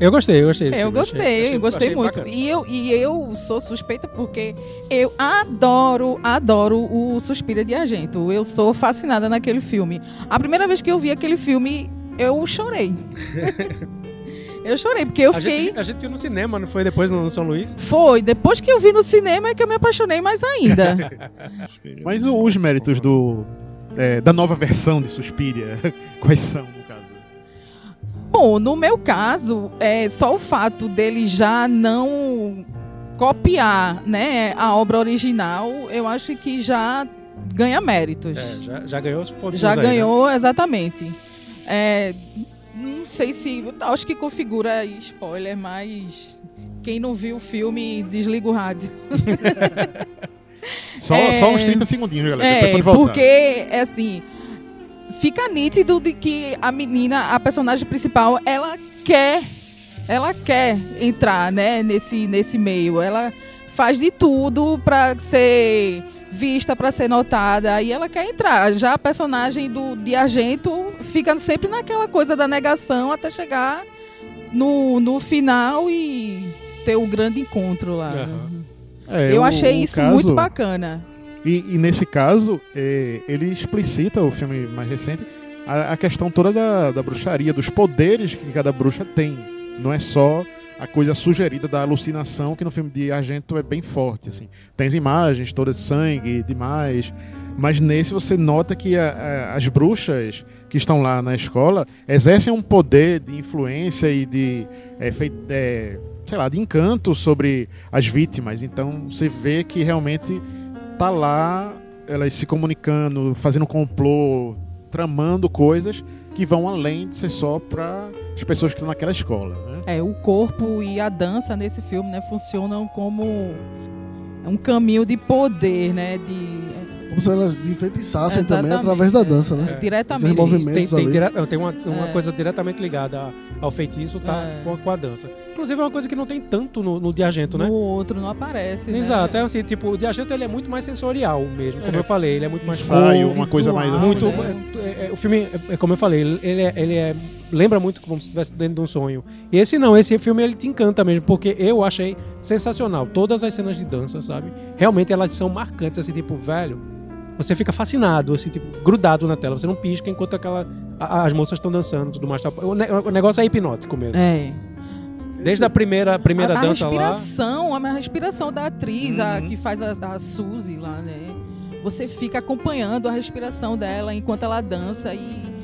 Eu gostei, eu gostei. Eu gostei, achei- eu gostei muito. bacana. E eu, e eu sou suspeita porque eu adoro, adoro o Suspira de Argento. Eu sou fascinada naquele filme. A primeira vez que eu vi aquele filme, eu chorei. [laughs] eu chorei, porque eu A fiquei. gente, a gente viu no cinema, não foi depois no São Luís? Foi, depois que eu vi no cinema é que eu me apaixonei mais ainda. [laughs] Mas o- os méritos do, é, da nova versão de Suspiria, [laughs] quais são, no caso? Bom, no meu caso, é só o fato dele já não copiar, né, a obra original, eu acho que já ganha méritos. É, já, já ganhou os pontos já aí, né? ganhou, exatamente. É, não sei se, acho que configura spoiler, mas quem não viu o filme desliga o rádio. [laughs] Só, É. só uns 30 segundinhos, galera. É, depois voltar. porque, é assim, fica nítido de que a menina, a personagem principal, ela quer, ela quer entrar, né, nesse, nesse meio. Ela faz de tudo pra ser vista, pra ser notada, e ela quer entrar. Já a personagem do, de Argento fica sempre naquela coisa da negação até chegar no, no final e ter o grande encontro lá. Aham. É, Eu o- achei o isso caso- muito bacana. E, e nesse caso, é, ele explicita, o filme mais recente, a, a questão toda da, da bruxaria, dos poderes que cada bruxa tem. Não é só a coisa sugerida da alucinação, que no filme de Argento é bem forte. Assim. Tem imagens, todas sangue demais. Mas nesse você nota que a- a- as bruxas que estão lá na escola exercem um poder de influência e de, é, é, sei lá, de encanto sobre as vítimas. Então você vê que realmente tá lá elas se comunicando, fazendo complô, tramando coisas que vão além de ser só para as pessoas que estão naquela escola. Né? É, o corpo e a dança nesse filme, né, funcionam como um caminho de poder, né, de Como se elas se enfeitiçassem também através da dança, né? É. diretamente. Os movimentos Tem, tem, ali. dire- tem uma, uma É. coisa diretamente ligada ao feitiço, tá? É. Com, a, com a dança. Inclusive é uma coisa que não tem tanto no, no de Argento, né? No outro não aparece, né? Exato, é assim, tipo, o de Argento ele é muito mais sensorial mesmo, como É. eu falei, ele é muito mais Ensaio, uma coisa mais visual, muito né? é, é, o filme é, é como eu falei ele, ele é, ele é- lembra muito como se estivesse dentro de um sonho e esse não esse filme ele te encanta mesmo porque eu achei sensacional todas as cenas de dança sabe realmente elas são marcantes assim tipo velho você fica fascinado assim tipo grudado na tela você não pisca enquanto aquela a- as moças estão dançando e tudo mais tal. o, ne- o negócio é hipnótico mesmo É. desde a primeira primeira a, a dança lá respiração, a respiração da atriz, a, Uhum. que faz a, a Suzy lá, né? Você fica acompanhando a respiração dela enquanto ela dança e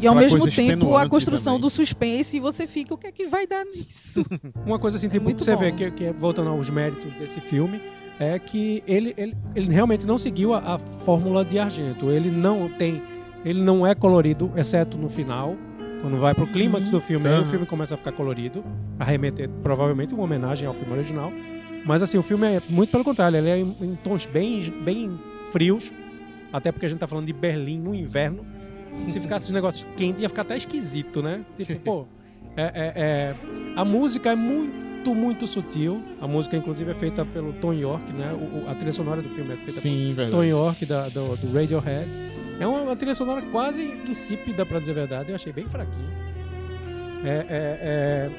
e ao mesmo tempo a construção também. do suspense e você fica, o que é que vai dar nisso? [laughs] Uma coisa assim, tipo, que você vê bom. que, que é- voltando aos méritos desse filme, é que ele, ele, ele realmente não seguiu a, a fórmula de Argento. Ele não tem. Ele não é colorido, exceto no final. Quando vai pro clímax Uhum. do filme, aí o filme começa a ficar colorido, a remeter provavelmente uma homenagem ao filme original. Mas assim, o filme é muito pelo contrário, ele é em, em tons bem, bem frios, até porque a gente tá falando de Berlim no inverno. Se ficasse os negócios quentes, ia ficar até esquisito, né? Tipo, pô, é, é- é- a música é muito, muito sutil. A música, inclusive, é feita pelo Tom York, né? O- a trilha sonora do filme é feita Sim, pelo Tom. York, da- do, do Radiohead. É uma, uma trilha sonora quase insípida, pra dizer a verdade. Eu achei bem fraquinho. É, é- é-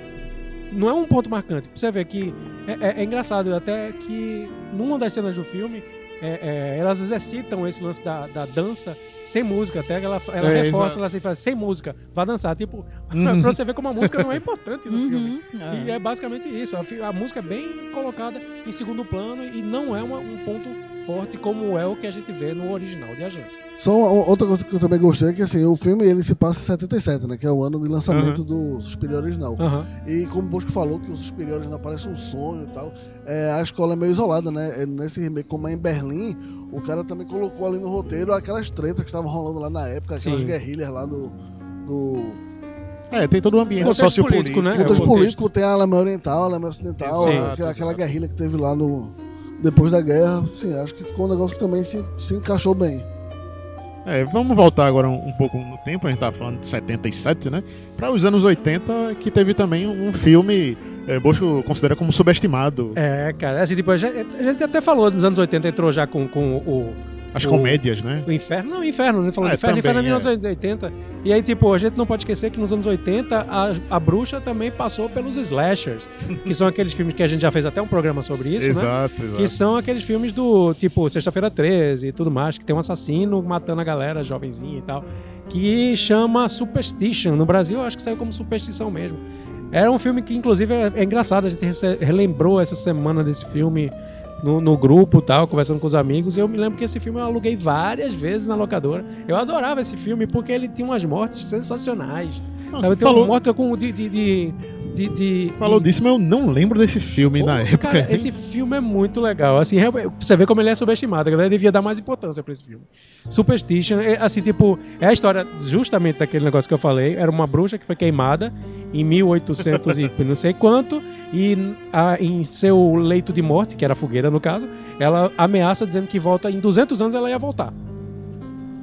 Não é um ponto marcante. Pra você ver que é, é- é engraçado até que numa das cenas do filme, é- é, elas exercitam esse lance da, da dança sem música. Até ela, ela É, reforça, exato. ela assim, fala, sem música, vá dançar. Tipo, [laughs] Uhum. pra você ver como a música não é importante no filme. Uhum. E é basicamente isso. A, a música é bem colocada em segundo plano e não é uma- um ponto forte como é o que a gente vê no original de Agente. Só uma- outra coisa que eu também gostei é que assim, o filme ele se passa em 77, né? Que é o ano de lançamento do Suspiria original. Aham. E como o Bosco falou, que o Suspiria original parece um sonho e tal, é, a escola é meio isolada, né? É, Nesse remake, como é em Berlim, o cara também colocou ali no roteiro aquelas tretas que estavam rolando lá na época, aquelas Sim. guerrilhas lá do. do É, tem todo o ambiente Contexto sociopolítico. político, né? contexto É, o contexto. político, tem a Alemanha Oriental, a Alemanha Ocidental, Exato, aquela, aquela guerrilha que teve lá no. Depois da guerra, sim, acho que ficou um negócio que também se, se encaixou bem. É, vamos voltar agora um, um pouco no tempo, a gente tava falando de 77, né? Para os anos 80, que teve também um filme, é, Bosco considera como subestimado. É, cara, assim, tipo, a gente, a gente até falou nos anos 80, entrou já com, com o, As o- comédias, né? o Inferno. Não, Inferno, não falou É, de Inferno, Inferno é também, 1980. E aí, tipo, a gente não pode esquecer que nos anos 80 a, a bruxa também passou pelos slashers, [laughs] que são aqueles filmes que a gente já fez até um programa sobre isso, né? exato, Que exato. são aqueles filmes do tipo Sexta-feira 13 e tudo mais, que tem um assassino matando a galera jovenzinha e tal, que chama Superstition. No Brasil, eu acho que saiu como Superstição mesmo. Era um filme que, inclusive, é, é engraçado, a gente relembrou essa semana desse filme no, no grupo e tal, conversando com os amigos. E eu me lembro que esse filme eu aluguei várias vezes na locadora. Eu adorava esse filme porque ele tinha umas mortes sensacionais. Não, Sabe, tem uma falou, morte com de. de, de, de, de- falou de- disso, mas eu não lembro desse filme Pô, na época. Cara, esse filme é muito legal. Assim, você vê como ele é subestimado. A galera devia dar mais importância pra esse filme. Superstition, é, assim, tipo, é a história justamente daquele negócio que eu falei. Era uma bruxa que foi queimada em 1800 e não sei quanto. E a- em seu leito de morte, que era a fogueira no caso, ela ameaça dizendo que volta em 200 anos ela ia voltar.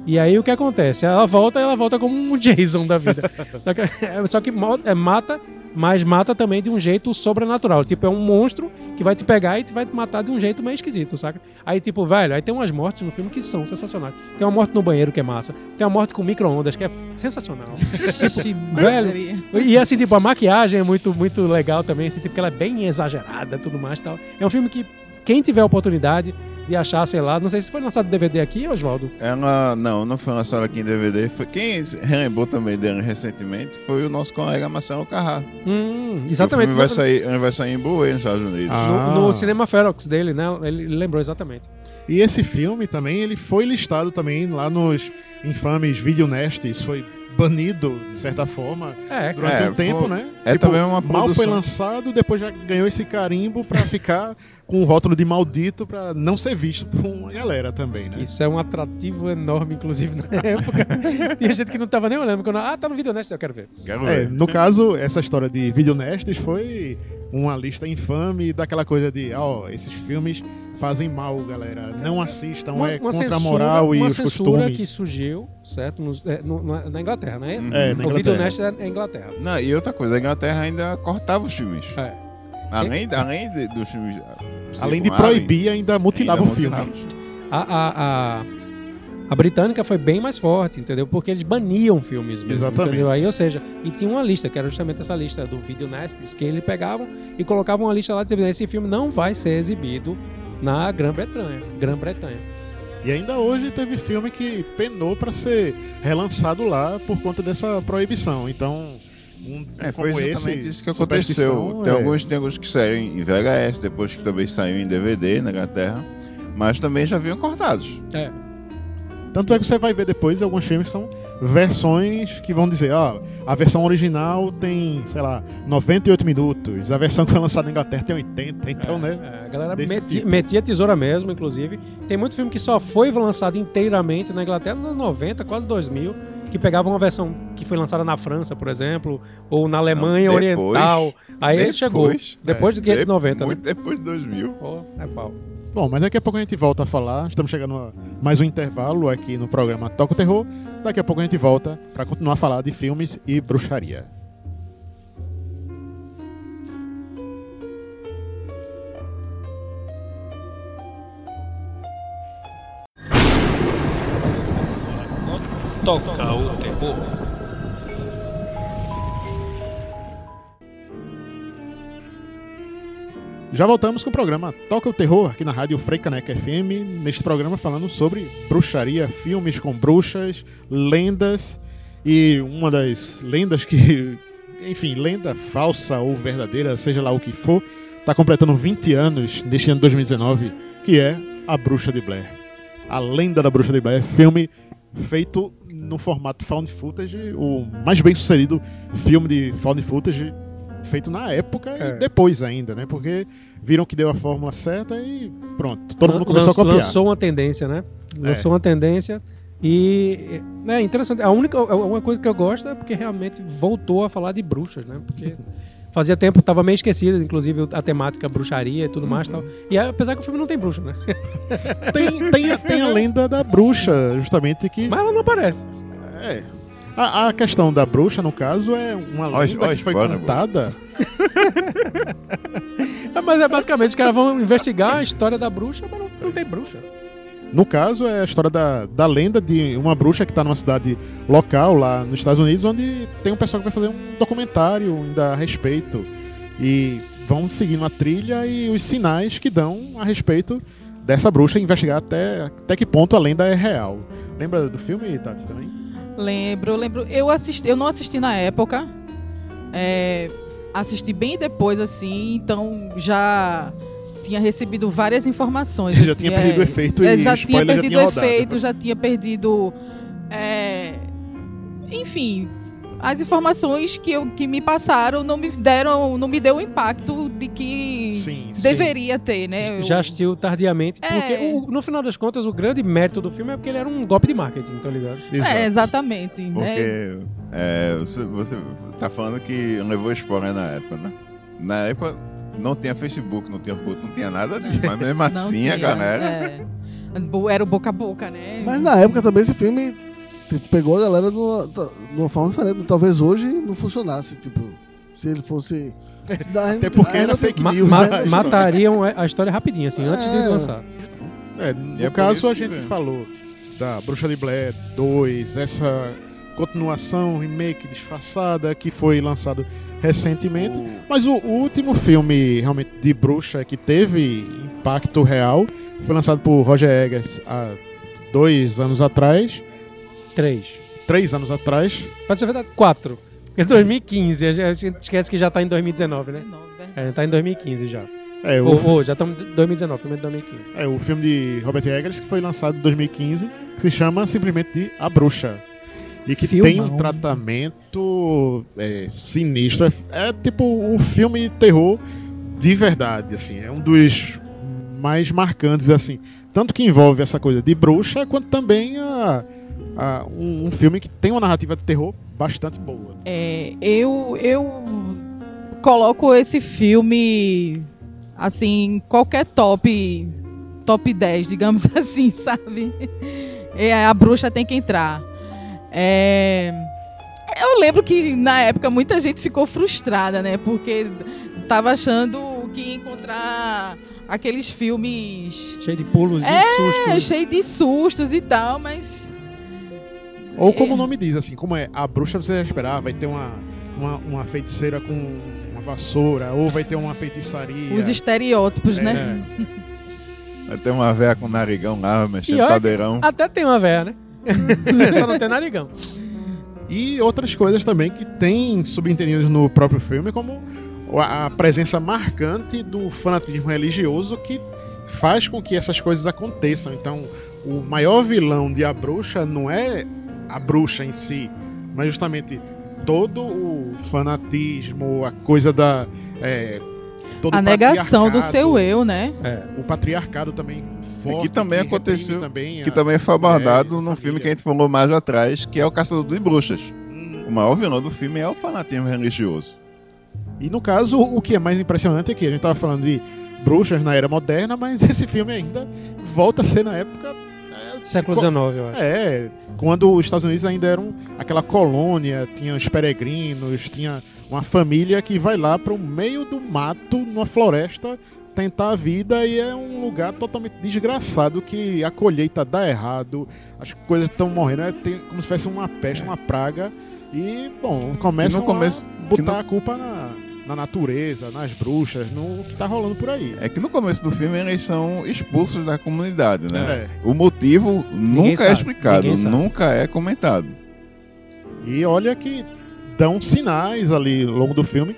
E aí o que acontece? Ela volta, ela volta como um [laughs] Jason da vida. só que, só que é, mata, mas mata também de um jeito sobrenatural. Tipo, é um monstro que vai te pegar e te vai te matar de um jeito meio esquisito, saca? Aí, tipo, velho, aí tem umas mortes no filme que são sensacionais. Tem uma morte no banheiro que é massa. Tem uma morte com micro-ondas que é sensacional. [laughs] Ixi, velho. E assim, tipo, a maquiagem é muito, muito legal também, assim, tipo, que ela é bem exagerada e tudo mais e tal. É um filme que, quem tiver oportunidade de achar, sei lá, não sei se foi lançado DVD aqui, Oswaldo. Ela, não, não foi lançada aqui em DVD. Foi, quem relembrou também dele recentemente foi o nosso colega Marcelo Carrá. Hum, O exatamente. filme vai sair, ele vai sair em Blu-ray nos Estados Unidos. Ah. No, no Cinema Ferox dele, né? Ele lembrou exatamente. E esse filme também, ele foi listado também lá nos infames Videonestes, foi banido, de certa forma, É, durante É, um tempo, foi- né? é também uma Mal foi produção. lançado, depois já ganhou esse carimbo pra ficar com o rótulo de maldito pra não ser visto por uma galera também, né? Isso é um atrativo enorme, inclusive, na [laughs] época. Tinha gente que não tava nem olhando. Quando, ah, tá no vídeo honesto, eu quero ver. Quero É, ver. no caso, essa história de Videonestes foi uma lista infame daquela coisa de, ó, esses filmes fazem mal, galera. Não assistam, é contra a moral e uma os censura costumes. que surgiu, certo? Nos- é, no- na, Inglaterra, né? Uhum. É, na o vídeo Inglaterra. honesto é é Inglaterra. Não, e outra coisa, a Inglaterra ainda cortava os filmes. É. Além, além de- dos filmes. Além de proibir, ainda mutilava ainda o filme. mutilava. A, a, a, a britânica foi bem mais forte, entendeu? Porque eles baniam filmes mesmo, Exatamente. entendeu? Aí, ou seja, e tinha uma lista, que era justamente essa lista do Video Nasties, que eles pegavam e colocavam uma lista lá dizendo esse filme não vai ser exibido na Grã-Bretanha. Grã-Bretanha. E ainda hoje teve filme que penou pra ser relançado lá por conta dessa proibição. Então, um É, foi como exatamente esse, isso que aconteceu. Tem, é. alguns, tem alguns que saíram em VHS, depois que também saiu em DVD na Inglaterra, mas também já vinham cortados. É. Tanto é que você vai ver depois alguns filmes que são versões que vão dizer, ó, a versão original tem, sei lá, 98 minutos, a versão que foi lançada na Inglaterra tem 80, então, É, né? é, a galera desse meti- tipo. metia tesoura mesmo, inclusive. Tem muito filme que só foi lançado inteiramente na Inglaterra nos anos 90, quase 2000, que pegava uma versão que foi lançada na França, por exemplo, ou na Alemanha Não, depois- Oriental. Aí ele chegou. Depois, Depois é, do que de- 90, né? Muito depois de 2000. Pô, é pau. Bom, mas daqui a pouco a gente volta a falar. Estamos chegando a mais um intervalo aqui no programa Toca o Terror. Daqui a pouco a gente volta pra continuar a falar de filmes e bruxaria. Toca o terror. Já voltamos com o programa Toca o Terror aqui na rádio Freicaneca FM. Neste programa falando sobre bruxaria, filmes com bruxas, lendas e uma das lendas que, [laughs] enfim, lenda falsa ou verdadeira, seja lá o que for, está completando 20 anos neste ano de 2019, que é A Bruxa de Blair. A Lenda da Bruxa de Blair, filme feito no formato found footage, o mais bem sucedido filme de found footage feito na época É. e depois ainda, né? Porque viram que deu a fórmula certa e pronto, todo mundo começou a copiar. Lançou uma tendência, né? Lançou uma tendência e é interessante. A única uma coisa que eu gosto é porque realmente voltou a falar de bruxas, né? Porque [laughs] fazia tempo tava meio esquecida, inclusive a temática bruxaria e tudo mais, e tal. E apesar que o filme não tem bruxa, né? Tem, tem, a- tem a lenda da bruxa, justamente que Mas ela não aparece. é. A, a questão da bruxa, no caso, é uma lenda ó, que foi spoiler, contada. [laughs] É, Mas é basicamente os caras vão investigar a história da bruxa, mas não, não tem bruxa. No caso, é a história da, da lenda de uma bruxa que está numa cidade local lá nos Estados Unidos, onde tem um pessoal que vai fazer um documentário ainda a respeito. E vão seguindo a trilha e os sinais que dão a respeito dessa bruxa e investigar até, até que ponto a lenda é real. Lembra do filme, Tati, também? Lembro, lembro. Eu assisti, eu não assisti na época. é, assisti bem depois, assim, então já tinha recebido várias informações. [laughs] Já assim, tinha perdido o é. efeito É, já tinha spoiler já perdido tinha o rodado. efeito, já tinha perdido. é, enfim, as informações que, eu, que me passaram não me deram, não me deu o impacto de que Sim, sim. deveria ter, né? Já assistiu tardiamente, É. porque o- no final das contas o grande mérito do filme é porque ele era um golpe de marketing, tá ligado? Exato. É, exatamente. né? Porque é, você, você tá falando que levou spoiler na época, né? Na época não tinha Facebook, não tinha Orkut, não tinha nada disso. Mas mesmo [laughs] assim tinha, a galera. é. Era o boca a boca, né? Mas na época também esse filme tipo, pegou a galera de uma, de uma forma diferente. Talvez hoje não funcionasse, tipo, se ele fosse. Até porque era fake news. ma- né? matariam a história rapidinho, assim, antes de É. lançar. É, E no é caso, a gente vem. falou da Bruxa de Blair 2, essa continuação, remake disfarçada que foi lançado recentemente. Mas o, o último filme realmente de bruxa que teve impacto real foi lançado por Roger Eggers há dois anos atrás, Três. três anos atrás. Pode ser verdade, quatro. É 2015, a gente- esquece que já tá em 2019, né? É, a gente tá em 2015 já. É, o, Ou, ou, já estamos em 2019, filme de 2015. é o filme de Robert Eggers que foi lançado em 2015, que se chama simplesmente de A Bruxa. E que Filmão. tem um tratamento é, sinistro. É, é tipo o filme terror de verdade, assim. É um dos mais marcantes, assim. Tanto que envolve essa coisa de bruxa, quanto também a, a- um, um filme que tem uma narrativa de terror bastante boa. É, eu, eu coloco esse filme assim, qualquer top top 10, digamos [laughs] assim, sabe? É, a bruxa tem que entrar. É, eu lembro que na época muita gente ficou frustrada, né? Porque tava achando que ia encontrar aqueles filmes Cheio de pulos, é, sustos. cheio de sustos e tal, mas Ou como É. o nome diz, assim, como é a bruxa, você vai esperar, vai ter uma, uma, uma feiticeira com uma vassoura, ou vai ter uma feitiçaria. os estereótipos, É. né? [laughs] Vai ter uma véia com narigão lá, mexendo E olha caldeirão. Até tem uma véia, né? [laughs] Só não tem narigão. E outras coisas também que tem subentendidas no próprio filme, como a a presença marcante do fanatismo religioso que faz com que essas coisas aconteçam. Então, o maior vilão de A Bruxa não é a bruxa em si, mas justamente todo o fanatismo, a coisa da. é, todo A negação do seu eu, né? É. O patriarcado também. Forte, que também reprime aconteceu- Também Que a- também foi abordado É, num filme que a gente falou mais atrás, que é O Caçador de Bruxas. Hum. O maior vilão do filme é o fanatismo religioso. E no caso, o que é mais impressionante é que a gente tava falando de bruxas na era moderna, mas [laughs] esse filme ainda volta a ser na época. Século XIX, eu acho. É, quando os Estados Unidos ainda eram aquela colônia, tinha os peregrinos, tinha uma família que vai lá para o meio do mato, numa floresta, tentar a vida e é um lugar totalmente desgraçado que a colheita dá errado, as coisas estão morrendo, é tem- como se fosse uma peste, uma praga. E, bom, começam começo- a botar que a culpa na, na natureza, nas bruxas, no que tá rolando por aí. É que no começo do filme eles são expulsos da comunidade, né? É. O motivo Ninguém nunca é explicado, nunca é comentado. E olha que dão sinais ali ao longo do filme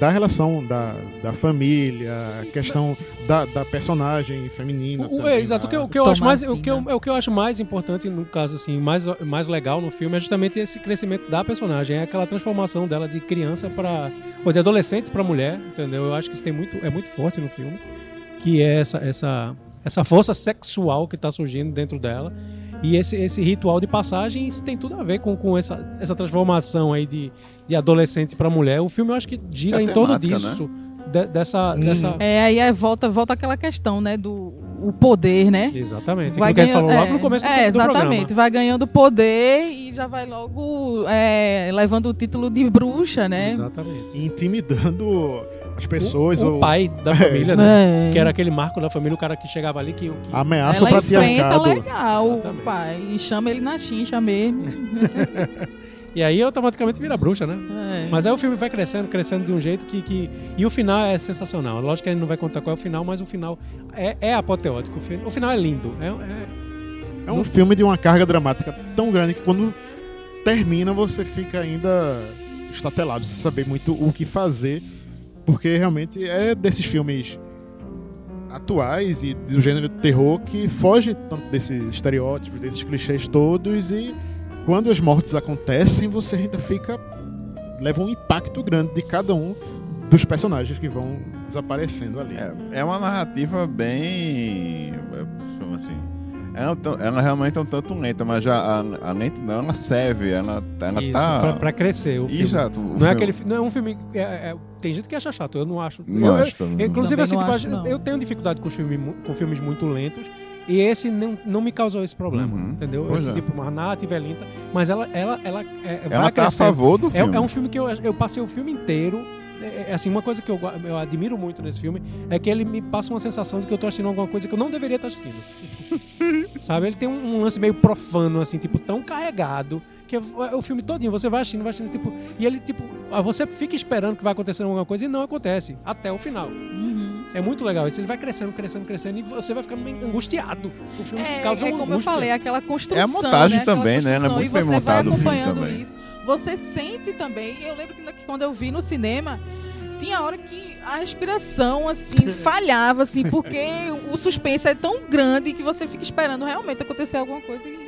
da relação da, da família, a questão da, da personagem feminina. O- também, é, exato. O que, eu- o que eu acho mais, o assim, que eu, né? é o que eu acho mais importante no caso assim, mais mais legal no filme é justamente esse crescimento da personagem, é aquela transformação dela de criança para ou de adolescente para mulher, entendeu? Eu acho que isso tem muito é muito forte no filme, que é essa essa essa força sexual que está surgindo dentro dela. E esse, esse ritual de passagem, isso tem tudo a ver com, com essa, essa transformação aí de, de adolescente para mulher. O filme eu acho que gira É em torno temática, disso. de- dessa, dessa... É, aí é, volta, volta aquela questão, né, do o poder, né? Exatamente. Vai ganhando- falou lá é, no começo do, é, do exatamente. programa. Vai ganhando poder e já vai logo é, levando o título de bruxa, né? Exatamente. Intimidando as pessoas. o, ou o pai da família, né? É. Que era aquele marco da família, o cara que chegava ali que... que... Ameaça Ela o enfrenta legal Exatamente. o pai e chama ele na chincha mesmo. [laughs] E aí automaticamente vira bruxa, né? É. Mas aí o filme vai crescendo, crescendo de um jeito que, que... E o final é sensacional. Lógico que a gente não vai contar qual é o final, mas o final é, é apoteótico. O final é lindo. É, é- É um filme de uma carga dramática tão grande que quando termina você fica ainda estatelado, sem saber muito o que fazer, porque realmente é desses filmes atuais e do gênero terror que foge tanto desses estereótipos, desses clichês todos e quando as mortes acontecem você ainda fica leva um impacto grande de cada um dos personagens que vão desaparecendo ali. É, é uma narrativa bem. é, assim? Ela, tão- ela realmente é um tanto lenta, mas já a, a lentidão ela serve, ela, ela isso, tá. pra, pra crescer o filme. Exato. o Não é, filme- aquele, fi- não é um filme. é- é- tem gente que acha chato, eu não acho. Não eu, acho também. eu- inclusive, assim, não tipo, acho, não. eu tenho dificuldade com, filme, com filmes muito lentos. E esse não, não me causou esse problema, Uhum. entendeu? Pois esse é. tipo, uma narrativa é lenta, mas ela, ela, ela, é, Ela vai tá a crescendo. favor do É, filme. é um filme que eu, eu passei o filme inteiro. É, é, assim, uma coisa que eu, eu admiro muito nesse filme é que ele me passa uma sensação de que eu tô assistindo alguma coisa que eu não deveria estar assistindo. [laughs] Sabe? Ele tem um, um lance meio profano, assim, tipo, tão carregado. Que é o filme todinho, você vai assistindo, vai assistindo, tipo, e ele, tipo, ah, você fica esperando que vai acontecer alguma coisa e não acontece, até o final. Uhum. É muito legal isso. Ele vai crescendo, crescendo, crescendo, e você vai ficando meio angustiado. O filme É, causa é uma como eu angústia. falei, aquela construção. É a montagem né? Também, né? Ela é muito e bem você vai montada o filme acompanhando também. isso. Você sente também. Eu lembro que quando eu vi no cinema, tinha hora que a respiração, assim, [laughs] falhava, assim, porque o suspense é tão grande que você fica esperando realmente acontecer alguma coisa e.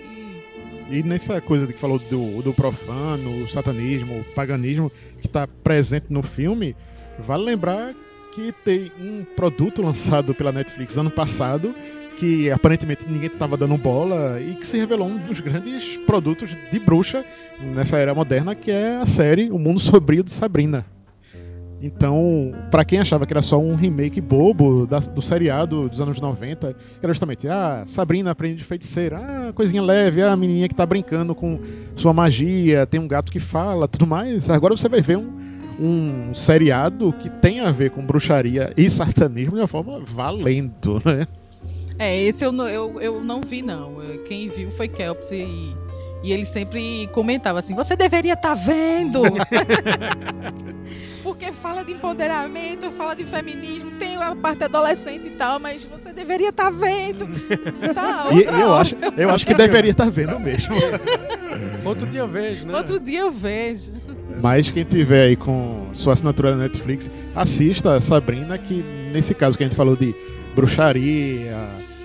e- nessa coisa que falou do, do profano, o satanismo, o paganismo, que está presente no filme, vale lembrar que tem um produto lançado pela Netflix ano passado, que aparentemente ninguém estava dando bola, e que se revelou um dos grandes produtos de bruxa nessa era moderna, que é a série O Mundo Sombrio de Sabrina. Então, pra quem achava que era só um remake bobo da- do seriado dos anos 90, que era justamente, ah, Sabrina aprende de feiticeira, ah, coisinha leve, ah, a menininha que tá brincando com sua magia, tem um gato que fala, tudo mais. Agora você vai ver um, um seriado que tem a ver com bruxaria e satanismo de uma forma valendo, né? É, esse eu, não- eu, eu não vi, não. Quem viu foi Kelps e, e ele sempre comentava assim: você deveria estar vendo! [laughs] Porque fala de empoderamento, fala de feminismo, tem a parte adolescente e tal, mas você deveria estar vendo. [laughs] Tá, E eu hora. acho, eu acho que deveria estar vendo mesmo. [laughs] Outro dia eu vejo, né? Outro dia eu vejo. Mas quem tiver aí com sua assinatura na Netflix, assista a Sabrina, que nesse caso que a gente falou de bruxaria,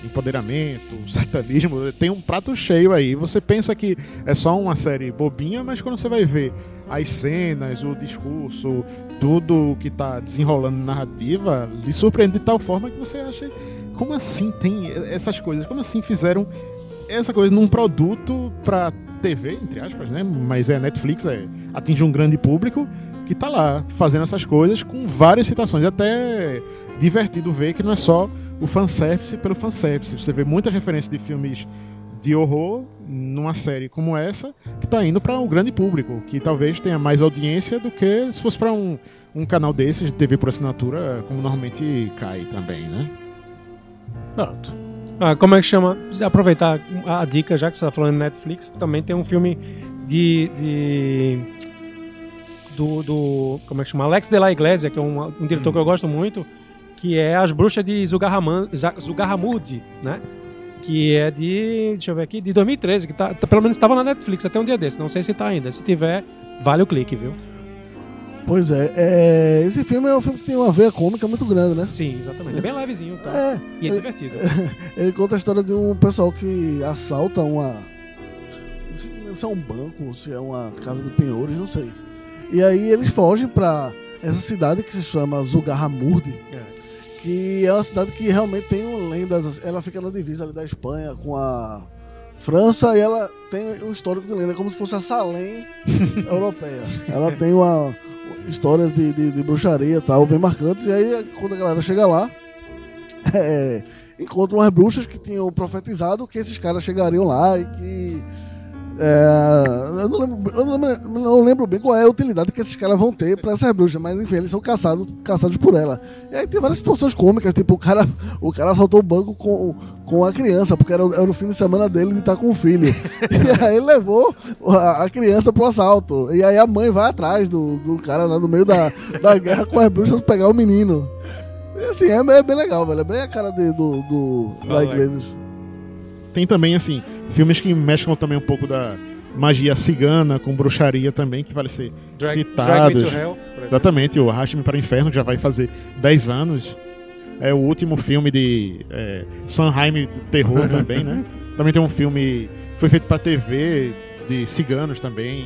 empoderamento, satanismo, tem um prato cheio aí. Você pensa que é só uma série bobinha, mas quando você vai ver as cenas, o discurso, tudo que tá desenrolando na narrativa, lhe surpreende de tal forma que você acha, como assim tem essas coisas? Como assim fizeram essa coisa num produto pra TV, entre aspas, né? Mas é Netflix, é, atinge um grande público que tá lá fazendo essas coisas com várias citações. Até divertido ver que não é só o fanservice pelo fanservice. Você vê muitas referências de filmes de horror numa série como essa que tá indo para o grande público, que talvez tenha mais audiência do que se fosse para um, um canal desses de TV por assinatura, como normalmente cai também, né? Pronto. Ah, como é que chama? Aproveitar a dica, já que você está falando Netflix, também tem um filme de, de- do, do. Como é que chama? Alex de la Iglesia, que é um, um diretor que eu gosto muito, que é As Bruxas de Zugarraman- Zugarramurdi, né? Que é de. Deixa eu ver aqui, de 2013, que tá, tá- pelo menos estava na Netflix até um dia desse. Não sei se tá ainda. Se tiver, vale o clique, viu? Pois é, é, esse filme é um filme que tem uma veia cômica muito grande, né? Sim, exatamente. É bem levezinho, tá? É, E é ele, divertido. [laughs] ele conta a história de um pessoal que assalta uma. Não sei se é um banco se é uma casa de penhores, não sei. E aí eles fogem pra essa cidade que se chama Zugarramurdi, É. que é uma cidade que realmente tem um lendas. Ela fica na divisa ali da Espanha com a França e ela tem um histórico de lenda, como se fosse a Salem [laughs] europeia. Ela tem uma histórias de, de, de bruxaria e tal, bem marcantes. E aí, quando a galera chega lá, [laughs] é, encontra umas bruxas que tinham profetizado que esses caras chegariam lá e que. É, eu, não lembro, eu não não lembro bem qual é a utilidade que esses caras vão ter pra essas bruxas, mas enfim, eles são caçados, caçados por ela. E aí tem várias situações cômicas, tipo, o cara, o cara assaltou o banco com, com a criança, porque era, o- era o fim de semana dele de estar com o filho. [laughs] E aí ele levou a, a criança pro assalto. E aí a mãe vai atrás do, do cara lá no meio da, da guerra com as bruxas pegar o menino. E assim, é, é bem legal, velho. É bem a cara de- do, do da Alex. Tem também, assim, filmes que mesclam também um pouco da magia cigana com bruxaria também, que vale ser Drag, citados. Drag Me to Hell. Exatamente, o Arraste-me para o Inferno, que já vai fazer 10 anos. É o último filme de é, Sanheim terror [laughs] também, né? Também tem um filme foi feito para TV de ciganos também,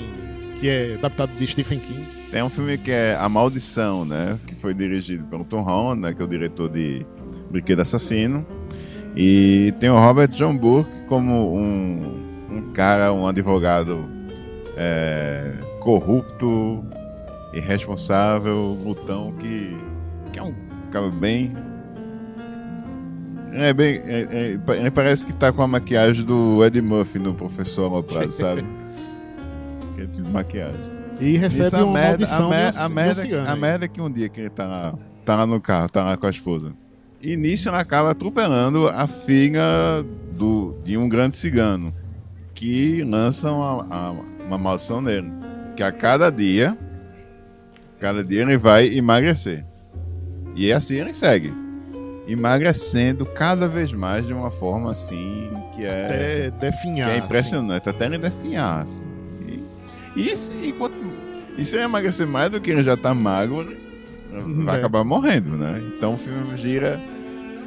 que é adaptado de Stephen King. Tem um filme que é A Maldição, né? Que foi dirigido pelo Tom Holland, né? Que é o diretor de Brinquedo Assassino. E tem o Robert John Burke como um, um cara, um advogado é, corrupto, irresponsável, glutão, que, que é um cara bem... É bem... é- é- parece que tá com a maquiagem do Eddie Murphy no Professor Aloprado, [laughs] sabe? Que é tipo maquiagem. E recebe Isso, a uma merda, maldição a, mer- a merda, a merda é que um dia que ele tá lá, tá lá no carro, tá lá com a esposa. E nisso ela acaba atropelando a filha do, de um grande cigano. Que lança uma, a- uma maldição nele. Que a cada dia, cada dia ele vai emagrecer. E assim ele segue. Emagrecendo cada vez mais de uma forma assim que é. Até definhar. Que é assim. impressionante, até ele definhar. Assim. E, e se, enquanto, e se ele emagrecer mais do que ele já tá magro, ele vai É. acabar morrendo, né? Então o filme gira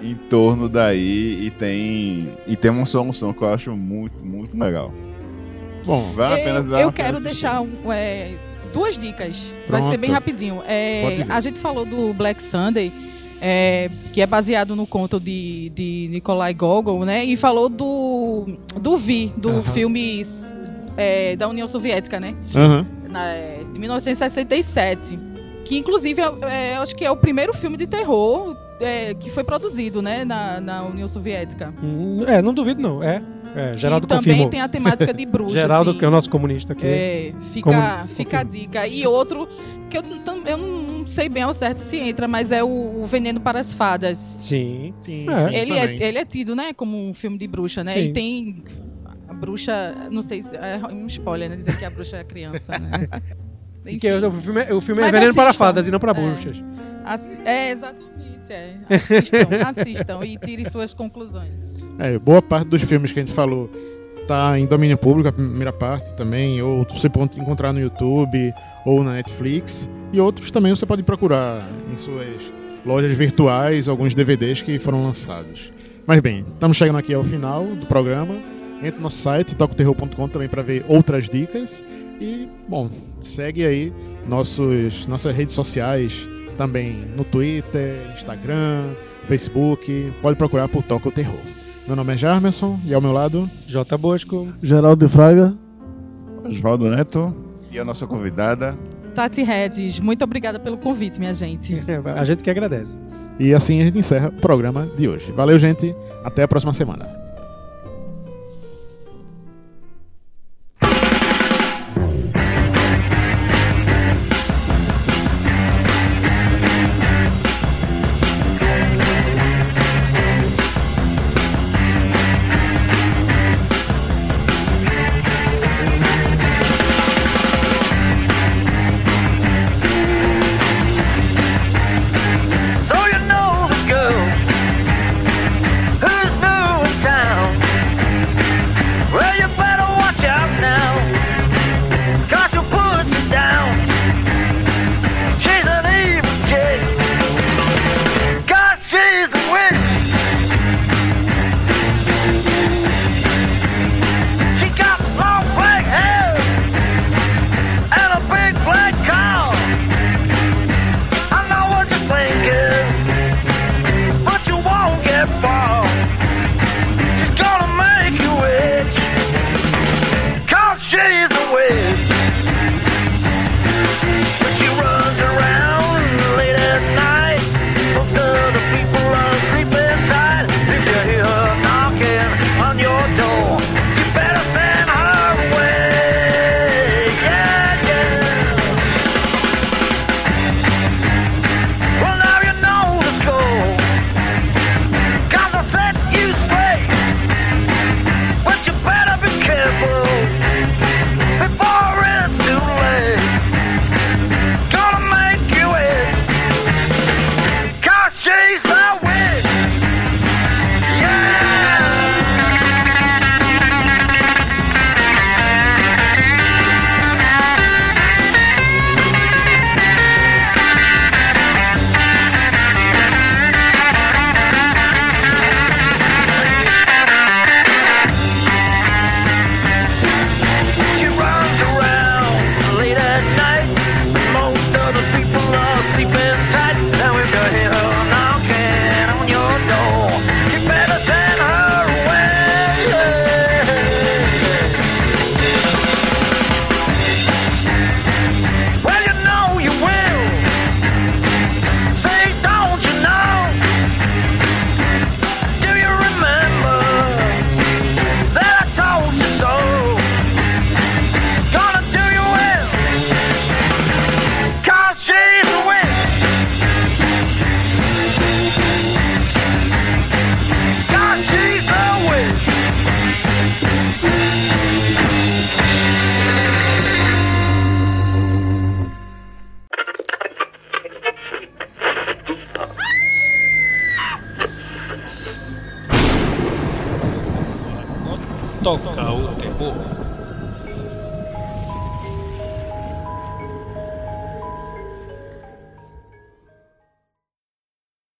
em torno daí e tem, e tem uma solução que eu acho muito, muito legal. Bom, Vale a eu, pena vale eu a pena quero assistir. deixar um, é, duas dicas. Vai Pronto. ser bem rapidinho. É, a gente falou do Black Sunday, é, que é baseado no conto de, de Nikolai Gogol, né? E falou do, do Vi, do Aham. filme é, da União Soviética, né? aham. Na, é, de 1967. Que inclusive é, é, acho que é o primeiro filme de terror é, que foi produzido, né? Na, na União Soviética. Hum, É, não duvido não. É. é Geraldo também confirmou. tem a temática de [laughs] bruxa. Geraldo, assim. que é o nosso comunista aqui. É, fica, Como- fica a dica. E outro, que eu, eu não sei bem ao certo se entra, mas é o, o Veneno para as Fadas. Sim. Sim, É. sim, Ele é, também. ele é tido, né, como um filme de bruxa, né? Sim. E tem a bruxa, não sei, se- é um spoiler, né? Dizer que a bruxa é criança, né? [laughs] Enfim, Que o filme, é- o filme é Mas Veneno para assistam. Fadas e não para É. bruxas. assi- é, exatamente. É. Assistam, [laughs] assistam e tirem suas conclusões. É, boa parte dos filmes que a gente falou tá em domínio público, a primeira parte também, ou você pode encontrar no YouTube ou na Netflix. E outros também você pode procurar em suas lojas virtuais, alguns DVDs que foram lançados. Mas bem, estamos chegando aqui ao final do programa. Entre no nosso site, tocoterror.com também para ver outras dicas. E, bom, segue aí nossos, nossas redes sociais também no Twitter, Instagram, Facebook. Pode procurar por Toca o Terror. Meu nome é Jarmerson e ao meu lado. J. Bosco. Geraldo de Fraga. Oswaldo Neto e a nossa convidada. Tati Regis, muito obrigada pelo convite, minha gente. [laughs] A gente que agradece. E assim a gente encerra o programa de hoje. Valeu, gente. Até a próxima semana.